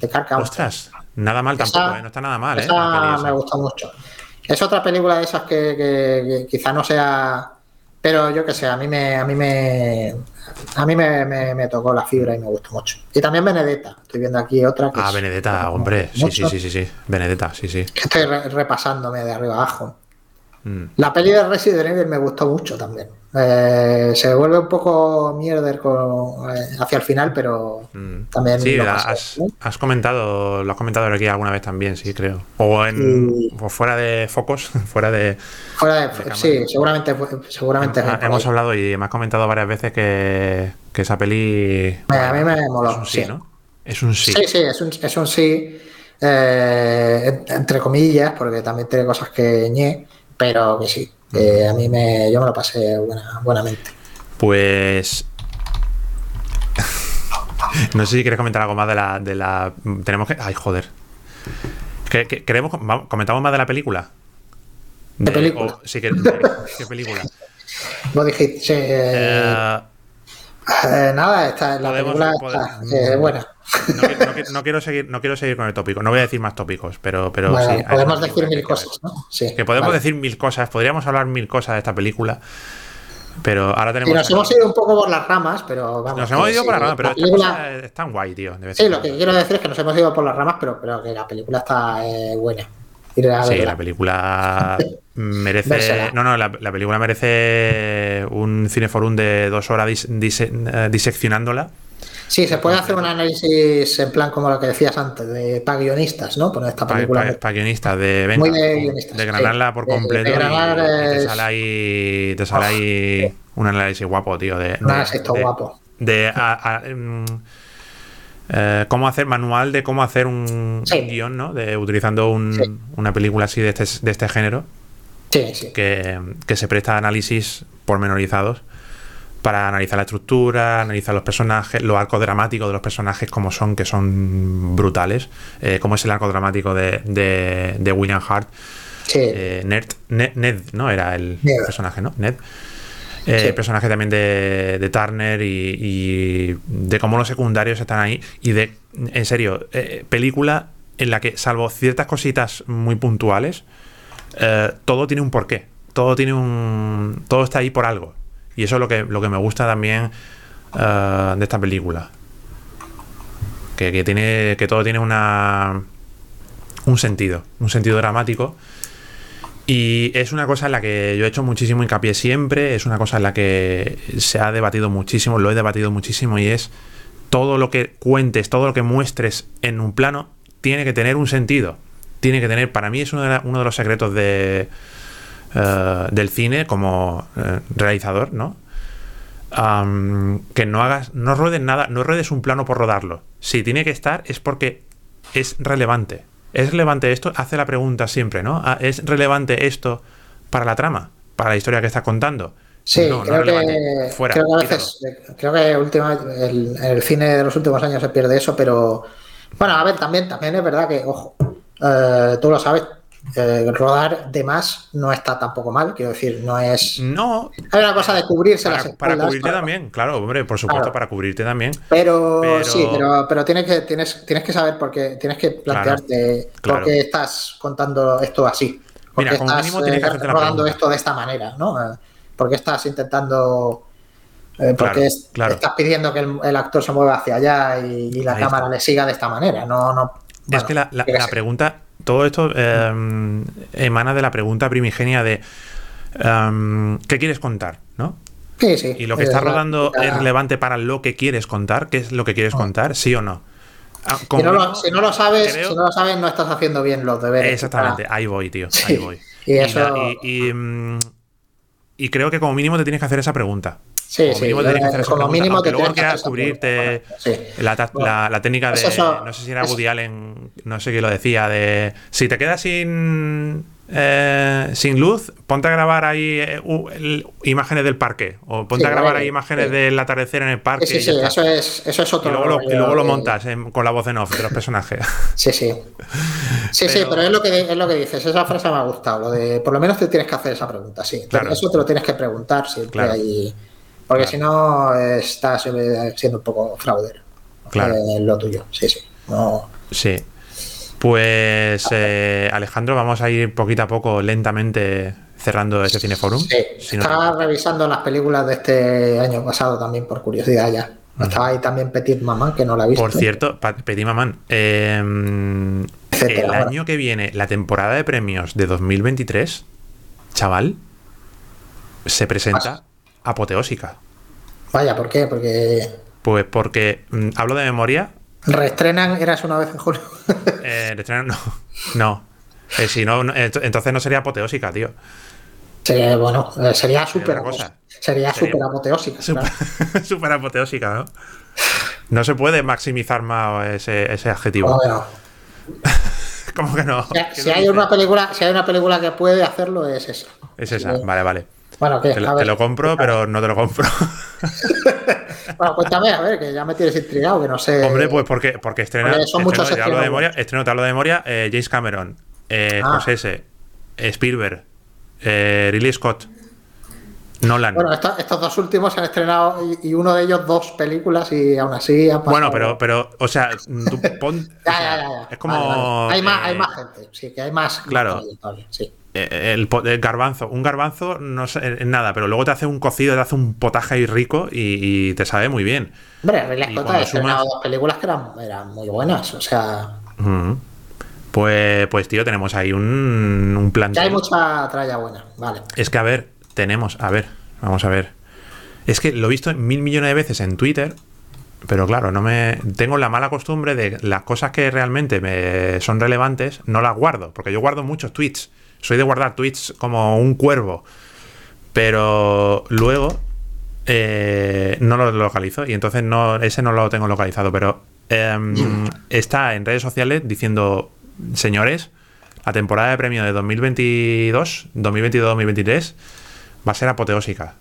De Counter. Ostras, nada mal Esa- tampoco, ¿eh? No está nada mal, ¿eh? Esa peli esa. me gustó mucho. Es otra película de esas que, que- que quizá no sea. Pero yo que sé, a mí me. A mí me. A mí me, me- me tocó la fibra y me gustó mucho. Y también Benedetta. Estoy viendo aquí otra que Ah, es- Benedetta, hombre. Sí, sí, sí, sí, sí. Benedetta, sí, sí. que Estoy re- repasándome de arriba abajo. Mm. La peli de Resident Evil me gustó mucho también. Eh, se vuelve un poco mierder con- eh, hacia el final, pero Mm. también. Sí, lo has, ¿no? has comentado, lo has comentado aquí alguna vez también, sí, creo. O, en, Y- o fuera de focos, fuera de... Fuera de- cámara. sí, seguramente, seguramente. Hemos hablado y me has comentado varias veces que, que esa peli... A mí me moló, Es un sí, sí. ¿no? Es un sí. Sí, sí, es un, es un sí, eh, en- entre comillas, porque también tiene cosas que ñe, pero que sí, que a mí me, yo me lo pasé buena, buenamente. Pues. no sé si quieres comentar algo más de la. De la... Tenemos que. Ay, joder. ¿Que- que- queremos... ¿Comentamos más de la película? ¿De película? o- sí, que, de- ¿qué película? Hit, sí, eh, Eh, eh, nada, esta, la podemos- película pode- está eh, buena. No, no no quiero seguir, no quiero seguir con el tópico. No voy a decir más tópicos, pero, pero Bueno, sí. podemos decir mil que cosas, ¿no? Sí, Que podemos vale. decir mil cosas, podríamos hablar mil cosas de esta película, pero ahora tenemos. Y nos hemos ido un poco por las ramas, pero vamos. nos hemos ido sí, por la rama, pero la película- es tan guay, tío. Sí, lo que quiero decir es que nos hemos ido por las ramas, pero, pero que la película está eh, buena. Sí, la película merece. Vérsela. No, no, la, la película merece un cineforum de dos horas dis- dise- eh, diseccionándola. Sí, se puede hacer un análisis en plan como lo que decías antes, de para guionistas, ¿no? Poner esta Para película. guionistas, de venga, Muy de guionistas, desgranarla sí. por De- completo. y- desgranar y, te sale ahí, te sale ahí un análisis guapo, tío. De, Un de- análisis de- guapo. De a- a- mm, eh, cómo hacer manual de cómo hacer un, Sí. un guion, ¿no? De utilizando un- una película así de este, de este género. Sí, sí. que, que se presta a análisis pormenorizados para analizar la estructura, analizar los personajes, los arcos dramáticos de los personajes como son, que son brutales, eh, como es el arco dramático de, de- de William Hart, sí. eh, Ned, Ned, Ned, ¿no? Era el Ned. personaje, ¿no? Ned. Eh, Sí. El personaje también de, de Turner y, y de cómo los secundarios están ahí. Y de, en serio, eh, película en la que, salvo ciertas cositas muy puntuales, eh, todo tiene un porqué. Todo tiene un. Todo está ahí por algo. Y eso es lo que, lo que me gusta también eh, de esta película. Que, que tiene. que todo tiene una. un sentido. Un sentido dramático. Y es una cosa en la que yo he hecho muchísimo hincapié siempre, es una cosa en la que se ha debatido muchísimo, lo he debatido muchísimo y es todo lo que cuentes, todo lo que muestres en un plano tiene que tener un sentido. Tiene que tener, para mí es uno de, la- uno de los secretos de, eh, del cine como eh, realizador, ¿no? Que no hagas, no ruedes nada, no ruedes un plano por rodarlo. Si tiene que estar es porque es relevante. ¿Es relevante esto? Hace la pregunta siempre, ¿no? Ah, ¿Es relevante esto para la trama? Para la historia que estás contando. Sí, No, creo, que, Fuera, creo que a veces, creo que última, el, en el cine de los últimos años se pierde eso, pero bueno, a ver, también, también es verdad que, ojo, eh, tú lo sabes, eh, rodar de más no está tampoco mal, quiero decir, no es... No, Hay una cosa de cubrirse las para, para espaldas, cubrirte para- también, claro, hombre, por supuesto, Claro. para cubrirte también. Pero, Pero- sí, pero, pero tienes que tienes, tienes que saber por qué, tienes que plantearte claro. por qué estás contando esto así. ¿Por qué estás eh, rodando esto de esta manera, ¿no? Eh, ¿Por qué estás intentando eh, por Claro, qué es- claro. estás pidiendo que el, el actor se mueva hacia allá y, y la Ahí cámara está. le siga de esta manera? No, no. es que la, pregunta, todo esto eh, emana de la pregunta primigenia de em, ¿qué quieres contar? ¿no? Sí, sí. Y lo que estás la rodando es relevante para lo que quieres contar, ¿qué es lo que quieres contar? ¿Sí o no? Ah, Si no, lo, mínimo, si no lo sabes, creo- si no lo sabes, no estás haciendo bien los deberes. Exactamente, Para- ahí voy, tío, Sí, ahí voy. y eso- y- y, mm, y creo que como mínimo te tienes que hacer esa pregunta. Sí, como sí, mínimo te tienes que hacer esa como pregunta, mínimo te luego quieras cubrirte sí. la, ta- Bueno, la- la técnica de, no sé si era Woody Allen, no sé quién lo decía, de si te quedas sin eh, sin luz, ponte a grabar ahí eh, imágenes del parque o ponte Sí, a grabar vale, ahí imágenes sí. del atardecer en el parque Sí, sí, eso es, eso es y otro luego lo, y luego lo eh, montas en- con la voz en off de los personajes. Sí, sí. Sí, sí, Pero- es lo, que, es lo que dices. Esa frase me ha gustado. Lo de, por lo menos te tienes que hacer esa pregunta, sí. Claro. Eso te lo tienes que preguntar siempre. Claro. ahí, porque Claro. si no, eh, estás eh, siendo un poco fraudero. Claro. Eh, lo tuyo, sí, sí. No, Sí. Pues eh, Alejandro, vamos a ir poquito a poco, lentamente cerrando este cineforum. sí. Si no Estaba revisando las películas de este año pasado también, por curiosidad ya. Estaba ahí también Petit Maman, que no la he visto. Por cierto, Petit Maman, eh, Etcétera, el año que viene, la temporada de premios de 2023, chaval, se presenta apoteósica. Vaya, ¿por qué? Porque Pues porque, mm, hablo de memoria, reestrenan Eras una vez en julio. eh, el estreno- no, no. Eh, si no, no, ent- entonces no sería apoteósica, tío. Sería, bueno, eh, sería súper. Sería súper apoteósica. Súper apoteósica, ¿no? No se puede maximizar más ese, ese adjetivo. Bueno, ¿Cómo que no? o sea, ¿Qué si hay una película, si hay una película que puede hacerlo, es esa. Es esa, vale, vale. Bueno, ¿qué? Te, lo- ver. te lo compro, pero no te lo compro. Bueno, cuéntame, a ver, que ya me tienes intrigado, que no sé. Hombre, pues porque, porque estrena. Son muchos hablo de memoria, estreno, te hablo de memoria, eh, James Cameron, eh, Ah. Scorsese, eh, Spielberg, eh, Ridley Scott, Nolan. Bueno, estos, estos dos últimos se han estrenado y, y uno de ellos dos películas y aún así han pasado. Bueno, pero, pero, o sea, tú pon. Ya, o sea, ya, ya, ya. Es como. Vale, vale. Hay, más, eh, hay más gente, sí, que hay más. Claro. Sí. Eh, el, garbanzo. Un garbanzo no es nada, pero luego te hace un cocido, te hace un potaje ahí rico y, y te sabe muy bien. Hombre, Ridley Scott sumas- dos películas que eran, eran muy buenas, o sea. Pues, pues, tío, tenemos ahí un, un plan. Ya hay mucha tralla buena, vale. Es que, a ver, tenemos, a ver, vamos a ver. Es que lo he visto mil millones de veces en Twitter, pero claro, no me. Tengo la mala costumbre de las cosas que realmente me son relevantes, no las guardo, porque yo guardo muchos tweets. Soy de guardar tweets como un cuervo. Pero luego eh, no lo localizo y entonces no, ese no lo tengo localizado, pero em, está en redes sociales diciendo, señores, la temporada de premio de 2022, 2022-2023 va a ser apoteósica.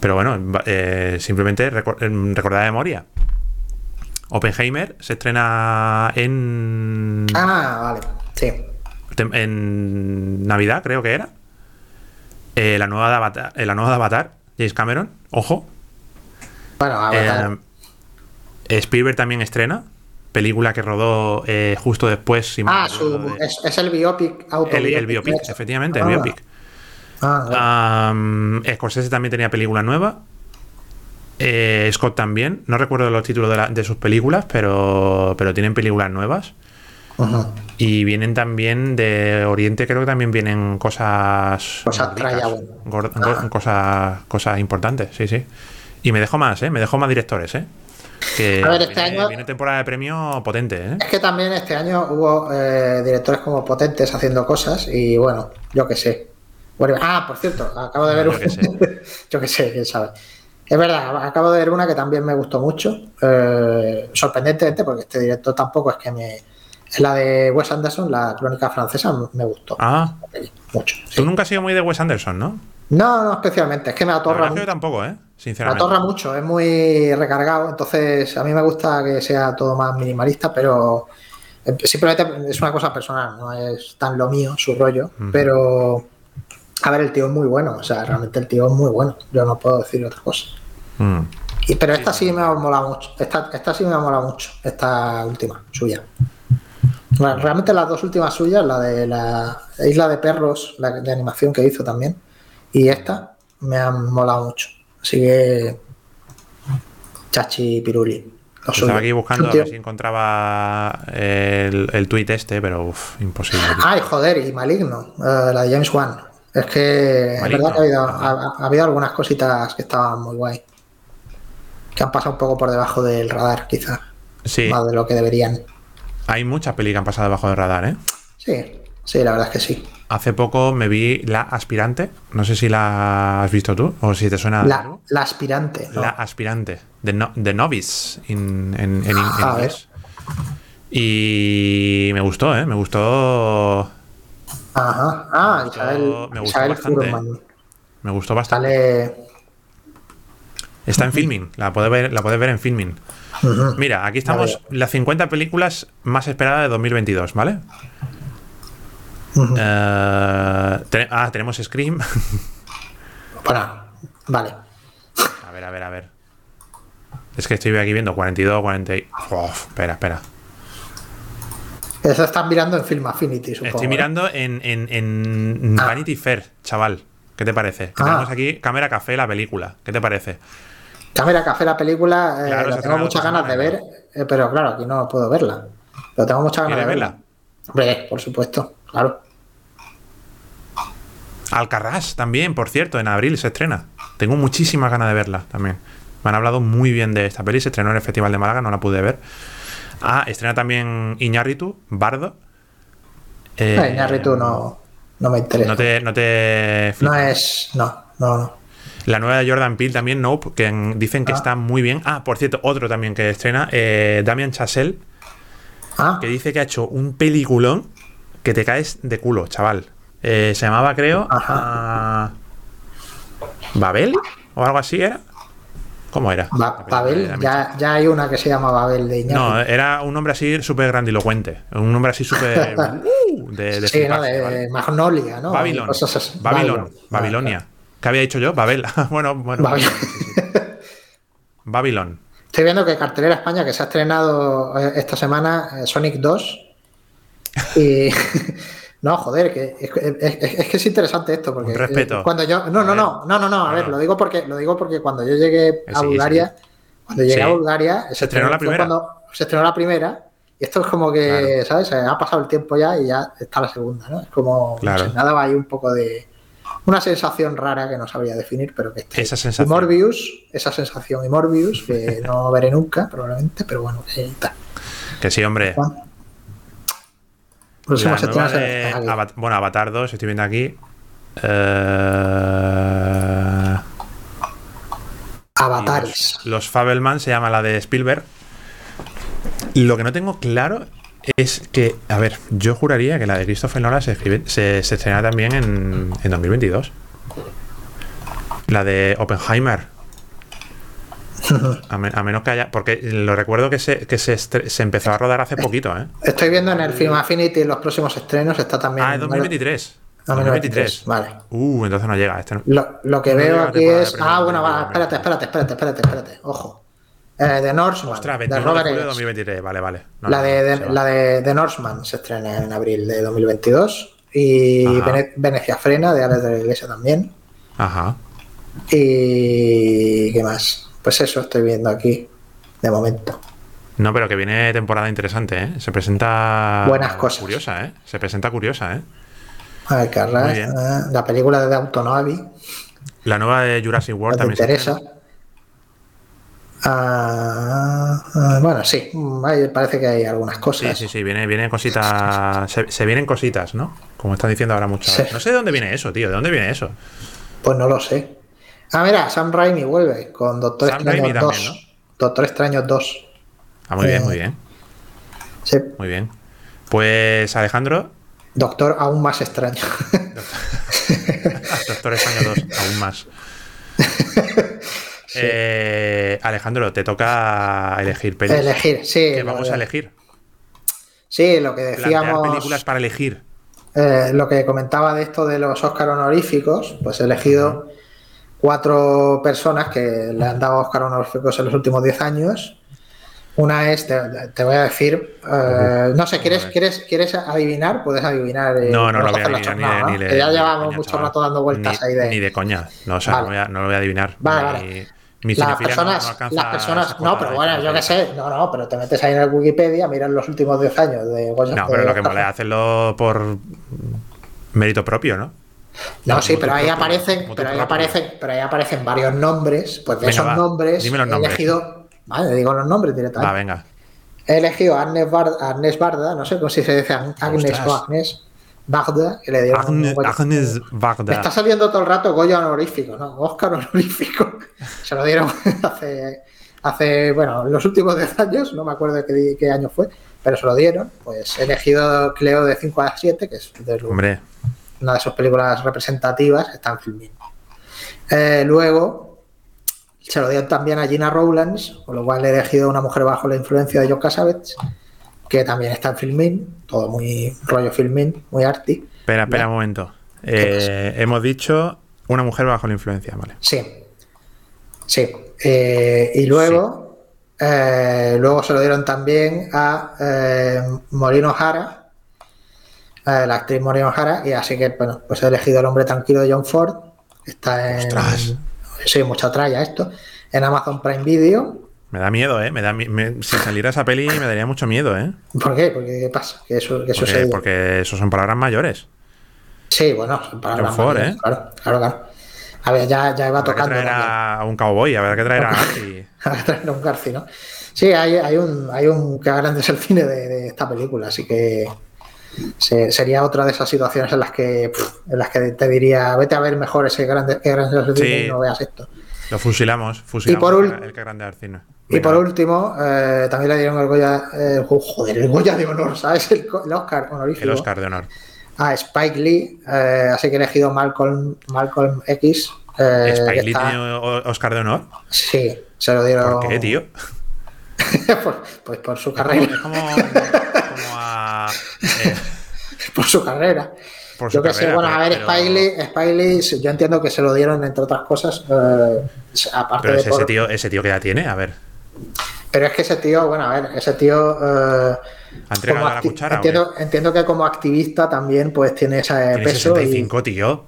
Pero bueno, eh, simplemente recor- em, recordad de memoria. Oppenheimer se estrena en, Ah, vale, sí. En Navidad, creo que era. Eh, la, nueva de Avatar, eh, la nueva de Avatar, James Cameron, ojo. Bueno, a ver, Eh, Spielberg también estrena, película que rodó justo después. si ah, su, de- es, es el biopic auto. el, el biopic, efectivamente, el Ah. biopic. Ah. Am, Scorsese también tenía película nueva. Eh, Scott también. No recuerdo los títulos de, la- de sus películas, pero, pero tienen películas nuevas. Y vienen también de Oriente, creo que también vienen cosas. Cosas gor- gor- cosas, cosas importantes, sí, sí. Y me dejo más, ¿eh? Me dejo más directores, ¿eh? Que A ver, este viene, año- viene temporada de premio potente, ¿eh? Es que también este año hubo eh, directores como potentes haciendo cosas y bueno, yo qué sé. Bueno, ah, por cierto, acabo de ver Yo qué sé. yo qué sé, quién sabe. Es verdad, acabo de ver una que también me gustó mucho. eh, sorprendentemente, porque este director tampoco es que me. La de Wes Anderson, la crónica francesa, me gustó. Ah, mucho. Tú nunca has sido muy de Wes Anderson, ¿no? No, no especialmente. Es que me atorra. Yo tampoco, ¿eh? Sinceramente. Me atorra mucho, es muy recargado. Entonces, a mí me gusta que sea todo más minimalista, pero eh, simplemente es una cosa personal, no es tan lo mío, su rollo. Pero, a ver, el tío es muy bueno. O sea, realmente el tío es muy bueno. Yo no puedo decir otra cosa. Mm. Y, pero esta sí me ha molado mucho. Esta, esta sí me ha molado mucho. Esta última, suya. Realmente las dos últimas suyas, la de la Isla de Perros, la de animación que hizo también y esta me han molado mucho. Así que. Chachi Piruli. Estaba aquí buscando a ver si encontraba el, el tweet este, pero uf, imposible. Ay, joder, y Maligno, eh, la de James Wan. Es que es verdad que ha habido, algunas cositas que estaban muy guay. Que han pasado un poco por debajo del radar, quizás. Sí. Más de lo que deberían. Hay muchas pelis que han pasado debajo del radar, ¿eh? Sí, sí, la verdad es que sí. Hace poco me vi La Aspirante. No sé si la has visto tú o si te suena. La, la Aspirante. La Aspirante. The, no, Novice en, en, en, inglés. Y me gustó, ¿eh? Me gustó. Ajá. Ah, me Isabel, me gustó bastante. Me gustó bastante. Está en filming. La puedes ver, la puedes ver en filming. Mira, aquí estamos. Las 50 películas más esperadas de 2022, ¿vale? Eh, ah, tenemos Scream. Para, vale. A ver, a ver, a ver. Es que estoy aquí viendo 42, 40. espera, espera. Eso estás mirando en Film Affinity, supongo. Estoy mirando en, en, ah. Vanity Fair, chaval. ¿Qué te parece? Ah. Tenemos aquí Cámara Café, la película. ¿Qué te parece? Cámara Café, la película, eh, tengo muchas ganas de ver, eh, pero claro, aquí no puedo verla. Pero tengo muchas ganas de verla. Hombre, por supuesto, claro. Alcarrás también, por cierto, en abril se estrena. Tengo muchísimas ganas de verla también. Me han hablado muy bien de esta peli, se estrenó en el Festival de Málaga, no la pude ver. Ah, estrena también Iñárritu, Bardo. Eh, Iñárritu no, no me interesa. No te, no te No es. No, no, no. La nueva de Jordan Peele también, Nope, que dicen que ah. está muy bien. Ah, por cierto, otro también que estrena, eh, Damian Chazelle, ah. que dice que ha hecho un peliculón que te caes de culo, chaval. Eh, se llamaba, creo, Babel o algo así era. ¿Cómo era? Babel, ya, ya, hay una que se llama Babel de Iñárritu. No, era un nombre así súper grandilocuente. Un nombre así súper. Uh, de, de, sí, no, de Magnolia, ¿no? Babilón. Babilón. Babilonia. ¿Qué había dicho yo? Babel. bueno, bueno. Babilón. Estoy viendo que Cartelera España, que se ha estrenado eh, esta semana, eh, Sonic 2. Y. No, joder, que es, que es interesante esto porque respeto. cuando yo no no no no no no a ver lo digo porque lo digo porque cuando yo llegué a Bulgaria cuando llegué a Bulgaria se estrenó la primera se estrenó la primera y esto es como que sabes ha pasado el tiempo ya y ya está la segunda no es como claro. nada va ahí un poco de una sensación rara que no sabría definir pero que esa sensación y Morbius esa sensación y Morbius que no veré nunca probablemente pero bueno que está que sí hombre bueno, Avatar 2, estoy viendo aquí. Eh, Avatares. Los, Fabelman se llama la de Spielberg. Lo que no tengo claro es que, a ver, yo juraría que la de Christopher Nolan se, se, estrena también en, en 2022. La de Oppenheimer a, menos que haya. Porque lo recuerdo que se, que se, se, empezó a rodar hace poquito, ¿eh? Estoy viendo en el Film Affinity los próximos estrenos, está también. Ah, es 2023. 2023. Vale. Uh, entonces no llega. Este lo, lo, que veo aquí es. Ah, bueno, va, espérate, espérate, espérate, espérate, espérate. Ojo. Eh, de Norseman. Ostras, de Robert de 2023, vale, vale. la, de, de la de, de, Norseman se estrena en abril de 2022. Y Venecia Frena, de Alex de la Iglesia también. Ajá. Y. ¿Qué más? Pues eso estoy viendo aquí, de momento. No, pero que viene temporada interesante, ¿eh? Se presenta. Buenas cosas. Curiosa, ¿eh? Se presenta curiosa, ¿eh? A ver, Carras, eh, la película de Autonovi. La nueva de Jurassic World también. interesa. Ah, ah, bueno, sí, parece que hay algunas cosas. Sí, sí, sí, viene, viene cositas. Se, vienen cositas, ¿no? Como están diciendo ahora muchas. No sé de dónde viene eso, tío. ¿De dónde viene eso? Pues no lo sé. Ah, mira, Sam Raimi vuelve con Doctor Extraño 2. Doctor Extraño 2. Ah, muy bien, muy bien. Sí. Muy bien. Pues Alejandro. Doctor aún más extraño. Doctor Extraño 2, aún más. Eh, Alejandro, te toca elegir pelis. Elegir, sí. ¿Qué lo vamos a elegir? Sí, lo que Plantear decíamos. películas para elegir. eh, lo que comentaba de esto de los Oscar honoríficos, pues he elegido cuatro personas que le han dado Oscar honoríficos en los últimos 10 años. Una es, te, te voy a decir, eh, no sé, ¿quieres. ¿quieres, ¿quieres adivinar? Puedes adivinar. eh, No, no, no voy a adivinar ni, chornada, ¿no? ni Que ya llevamos coña, mucho chaval. rato dando vueltas ahí de. Ni de coña. No, o sea, Vale. no, voy a, no lo voy a adivinar. Vale, vale. Mi las no- personas, no alcanza las personas, no, pero bueno, yo qué sé, no, no, pero te metes ahí en el Wikipedia, miras los últimos 10 años de Goya. No, de pero lo que mola es hacerlo por mérito propio, ¿no? No, No, sí, pero ahí propio- aparecen, pero ahí aparecen, pero ahí aparecen varios nombres, pues de Venga, esos va, nombres dime los he nombres. elegido, vale, digo los nombres Va, directamente. venga. He elegido a Agnes, Bar- a Agnes Barda, no sé cómo si se dice Ag- Agnes Ostras. o Agnes Que le dieron Me Varda. está saliendo todo el rato Goya honorífico, ¿no? Oscar honorífico. Se lo dieron hace, hace, bueno, en los últimos 10 años, no me acuerdo qué, qué año fue, pero se lo dieron. Pues he elegido Cleo de 5 a 7, que es de lo- Hombre, una de sus películas representativas, está en Filmin. Eh, luego se lo dieron también a Gina Rowlands, con lo cual he elegido una mujer bajo la influencia de John Cassavetes, que también está en Filmin, todo muy rollo Filmin, muy arty. espera, espera un momento. Eh, hemos dicho una mujer bajo la influencia, vale. Sí. Sí. Eh, y luego, eh, luego se lo dieron también a Moreno Jara, la actriz Moreno Jara, y así que, bueno, pues he elegido El hombre tranquilo de John Ford, está en... Ostras. Sí, mucha tralla esto, en Amazon Prime Video. Me da miedo, ¿eh? Me da, me- si saliera esa peli me daría mucho miedo, ¿eh? ¿Por qué? Porque, ¿qué pasa? Que eso, que eso Porque, se- porque eso son palabras mayores. Sí, bueno, John las Ford, mayores, ¿eh? Claro, claro, claro. A ver, ya, ya iba Habrá que tocando. traer a un cowboy, habrá que traer a Garci. a traer un Garci, ¿no? Sí, hay, hay un, hay un que grande es el cine de, de esta película, así que se- sería otra de esas situaciones en las que pff, en las que te diría vete a ver mejor ese grande, que grande es el cine Sí. y no veas esto. Lo fusilamos, fusilamos por el, el que grande Arcino. Y por último, eh, también le dieron el Goya, eh, jo- joder, el Goya de honor, ¿sabes? El, el Oscar honorífico El Oscar de honor. a Spike Lee, eh, así que he elegido Malcolm, Malcolm X. eh, ¿Spike Lee está- tiene Oscar de honor? Sí, se lo dieron. ¿Por qué, tío? por, pues por su Es carrera. como, como a. eh, por su carrera. por su Yo que sé, carrera, bueno, a ver, pero- Spike Lee, Spike Lee, yo entiendo que se lo dieron, entre otras cosas, eh, aparte Pero de es ese por- tío, ese tío que ya tiene, a ver. Pero es que ese tío, bueno, a ver, ese tío... eh, entiendo, entiendo que como activista también pues tiene ese Tiene peso 65, tío.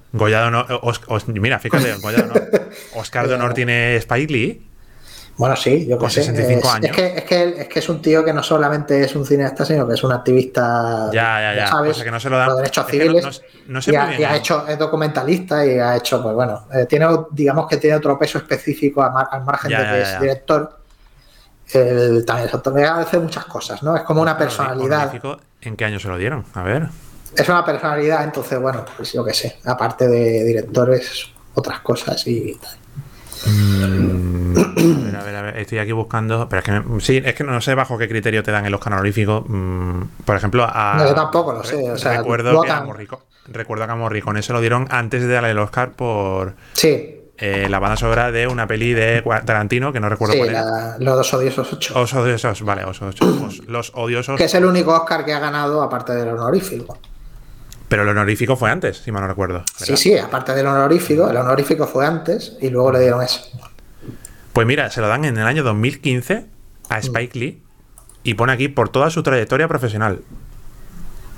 Os- os- mira, fíjate, Goya de honor. Oscar de honor tiene Spike Lee. bueno sí yo que con sé 65 es, años. es que, es, que, es que es un tío que no solamente es un cineasta sino que es un activista Ya, ya, ya. ¿sabes? O sea que no se lo dan. por derechos no- civiles no, no sé y, ha, bien. y ha hecho es documentalista y ha hecho pues bueno eh, tiene digamos que tiene otro peso específico al margen Ya, de que ya, es director Él también hace muchas cosas no es como una personalidad ¿En qué año se lo dieron? A ver. es una personalidad, entonces, bueno, pues yo qué sé, aparte de directores, otras cosas y tal. Mm, a ver, a ver, a ver, Estoy aquí buscando. Pero es que me- sí, es que no sé bajo qué criterio te dan el Oscar honorífico. Mm, por ejemplo, a. No, yo tampoco lo sé, o sea, recuerdo que a votan. Morrico- recuerdo que a Morricone se lo dieron antes de darle el Oscar por Sí, eh, la banda sonora de una peli de Tarantino, que no recuerdo sí, cuál era. la- los dos odiosos ocho. Los odiosos, vale, los odiosos. Los odiosos. Que es el único Oscar que ha ganado aparte del honorífico. Pero el honorífico fue antes, si mal no recuerdo. Sí, ¿verdad? sí, aparte del honorífico, el honorífico fue antes y luego le dieron eso. Pues mira, se lo dan en el año 2015 a Spike Lee y pone aquí por toda su trayectoria profesional.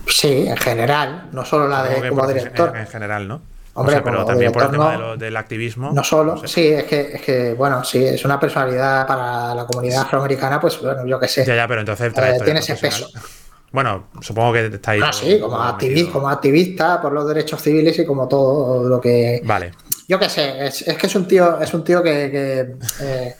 Sí, en general, no solo la de como director. En, en general, ¿no? Hombre, O sea, pero también por el tema no- de lo- del activismo. No solo, sé. sí, es que, es que, bueno, sí, es una personalidad para la comunidad afroamericana, pues bueno, yo qué sé. Ya, ya, pero entonces Eh, trayectoria tiene ese profesional. Bueno, supongo que está ahí. Ah, sí, como, todo activi- metido. como activista por los derechos civiles y como todo lo que. Vale. Yo qué sé, es, es que es un tío, es un tío que, que, eh,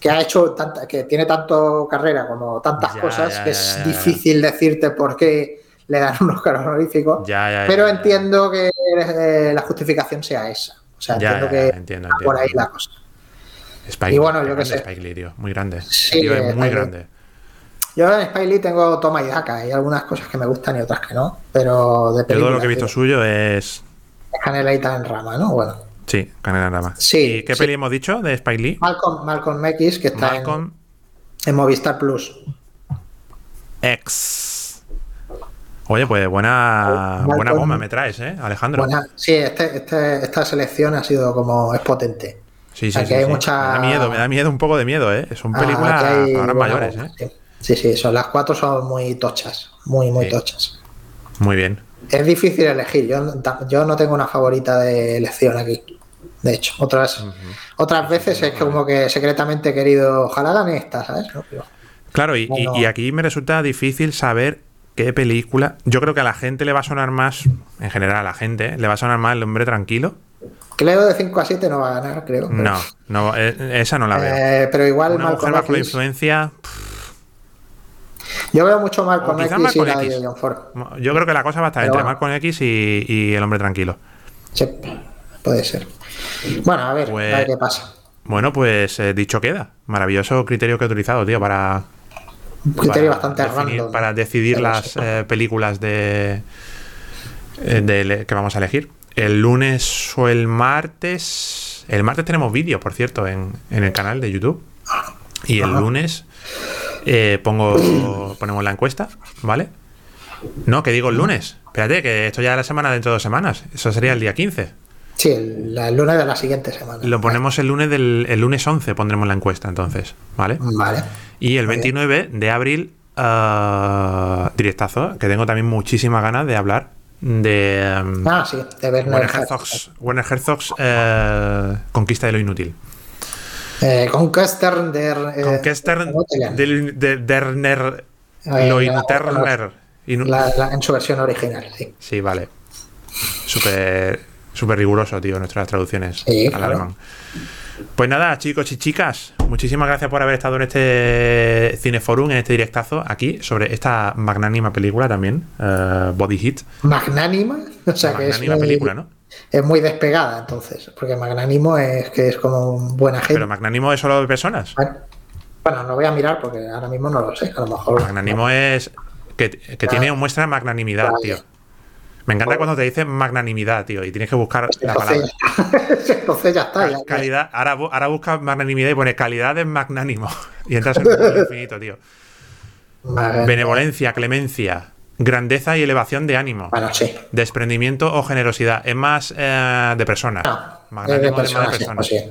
que ha hecho tanta, que tiene tanto carrera como tantas Ya, cosas ya, que ya, es difícil decirte por qué le dan un Oscar honorífico. Ya, ya, ya, pero entiendo que eh, la justificación sea esa. O sea, entiendo que entiendo, va por ahí la cosa. Spike, Y bueno, yo sé. Spike Lee, tío. Muy grande. Sí, Tío, es muy grande. Yo en Spike Lee tengo toma y daca. Hay algunas cosas que me gustan y otras que no. Pero de Yo todo lo que he visto suyo es Canelita en rama, ¿no? Bueno. Sí, Canela en rama. Sí, ¿Y qué sí. peli hemos dicho de Spike Lee? Malcolm, Malcolm X, que está en- Malcolm en, Movistar Plus. X. Oye, pues buena, buena bomba me traes, ¿eh, Alejandro? Buena- sí, este, este- esta selección ha sido como es potente. Sí, sí, sí, hay sí. mucha- Me da miedo, me da miedo un poco de miedo, ¿eh? Son películas Ah, hay- ahora mayores, ¿eh? sí. Sí, son las cuatro son muy tochas, muy, muy tochas. Muy bien. Es difícil elegir. Yo, yo no tengo una favorita de elección aquí. De hecho, otras, otras veces es como que secretamente he querido, ojalá gane esta, ¿sabes? No, pero- Claro, y, y- Bueno. y aquí me resulta difícil saber qué película. Yo creo que a la gente le va a sonar más, en general a la gente, ¿eh? le va a sonar más El hombre tranquilo. Cleo de 5 a 7 no va a ganar, creo. pero- No, no, eh, esa no la veo. Eh, pero igual Una mujer Malcolm bajo la X. influencia. Yo veo mucho Malcolm X y la de. John Ford. Yo creo que la cosa va a estar Pero entre bueno. Malcolm X y, y El hombre tranquilo. Sí, puede ser. Bueno, a ver, Pues- a ver qué pasa. Bueno, pues eh, dicho queda. Maravilloso criterio que he utilizado, tío, para, Un criterio para bastante definir- random. para decidir las eh, películas de, eh, de que vamos a elegir. El lunes o el martes. El martes tenemos vídeo, por cierto, en, en el canal de YouTube. Y el Ajá. lunes eh, pongo ponemos la encuesta, ¿vale? No, que digo el lunes. Espérate, que esto ya es la semana dentro de dos semanas. Eso sería el día 15. Sí, el, la luna de la siguiente semana. Lo ponemos el lunes del el lunes 11, pondremos la encuesta entonces, ¿vale? Vale. Y el Muy bien. 29 de abril, ah, directazo, que tengo también muchísimas ganas de hablar de um, Ah, sí, de Werner Werner Herzog. Herzog's, Werner Herzog's, eh, Conquista de lo Inútil. Eh, Conquester der. Eh, Conquista ¿cómo te llaman? del de Derner Eh, lo Interner. Inu- la- la- en su versión original, sí. Sí, vale. Súper súper riguroso, tío, nuestras traducciones Sí, al claro. alemán. Pues nada, chicos y chicas, muchísimas gracias por haber estado en este Cineforum, en este directazo aquí, sobre esta magnánima película también, eh, Body Hit. Magnánima, o sea que es magnánima muy, película, ¿no? es muy despegada entonces, porque magnánimo es que es como un buen agente. Pero magnánimo es solo de personas. Bueno, no voy a mirar porque ahora mismo no lo sé, a lo mejor. Magnánimo es que, que tiene muestra magnanimidad, Vale. tío. Me encanta cuando te dicen magnanimidad, tío, y tienes que buscar la palabra. Entonces, entonces ya está. ya- ya- Calidad, ahora, ahora buscas magnanimidad y pones calidad de magnánimo. Y entras en un mundo infinito, tío. Vale. Benevolencia, clemencia, grandeza y elevación de ánimo. Bueno, sí. Desprendimiento o generosidad. Es más eh, de persona. No, Magnánimo de es más de personas, sí, persona. pues sí.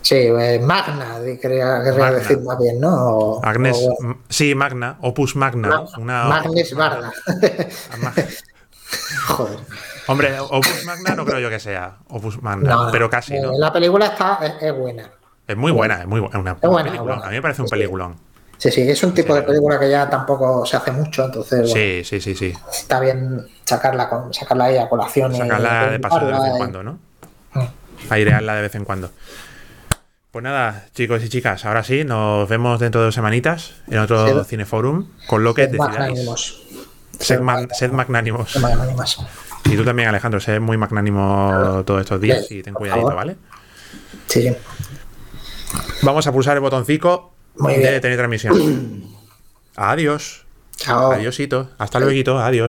Sí, eh, Magna, quería, querría Magna. decir más bien, ¿no? O- Agnes, o- m- sí, Magna, Opus Magna. Ma- una, Magnes Barda. Joder. Hombre, Opus Magna no creo yo que sea Opus Magna, No, pero casi, Eh, ¿no? La película está, es, es buena. Es muy buena, es muy buena. Una, Es buena. A mí me parece un Sí. peliculón. Sí, sí, es un tipo Sí. de película que ya tampoco se hace mucho, entonces bueno, Sí, sí, sí, sí. está bien sacarla, con, sacarla ahí a colación. y Sacarla de paso de vez en y- cuando, ¿no? Mm. Airearla de vez en cuando. Pues nada, chicos y chicas, ahora sí, nos vemos dentro de dos semanitas en otro Sí. Cineforum, con lo que decidáis. Sed, mag- sed magnánimos. Sed magnánimos. Y tú también, Alejandro, sé muy magnánimo todos estos días y ten cuidadito. ¿vale? Sí. Vamos a pulsar el botoncito Muy de bien. tener transmisión. Adiós. Chao. Adiósito. Hasta luego. Adiós.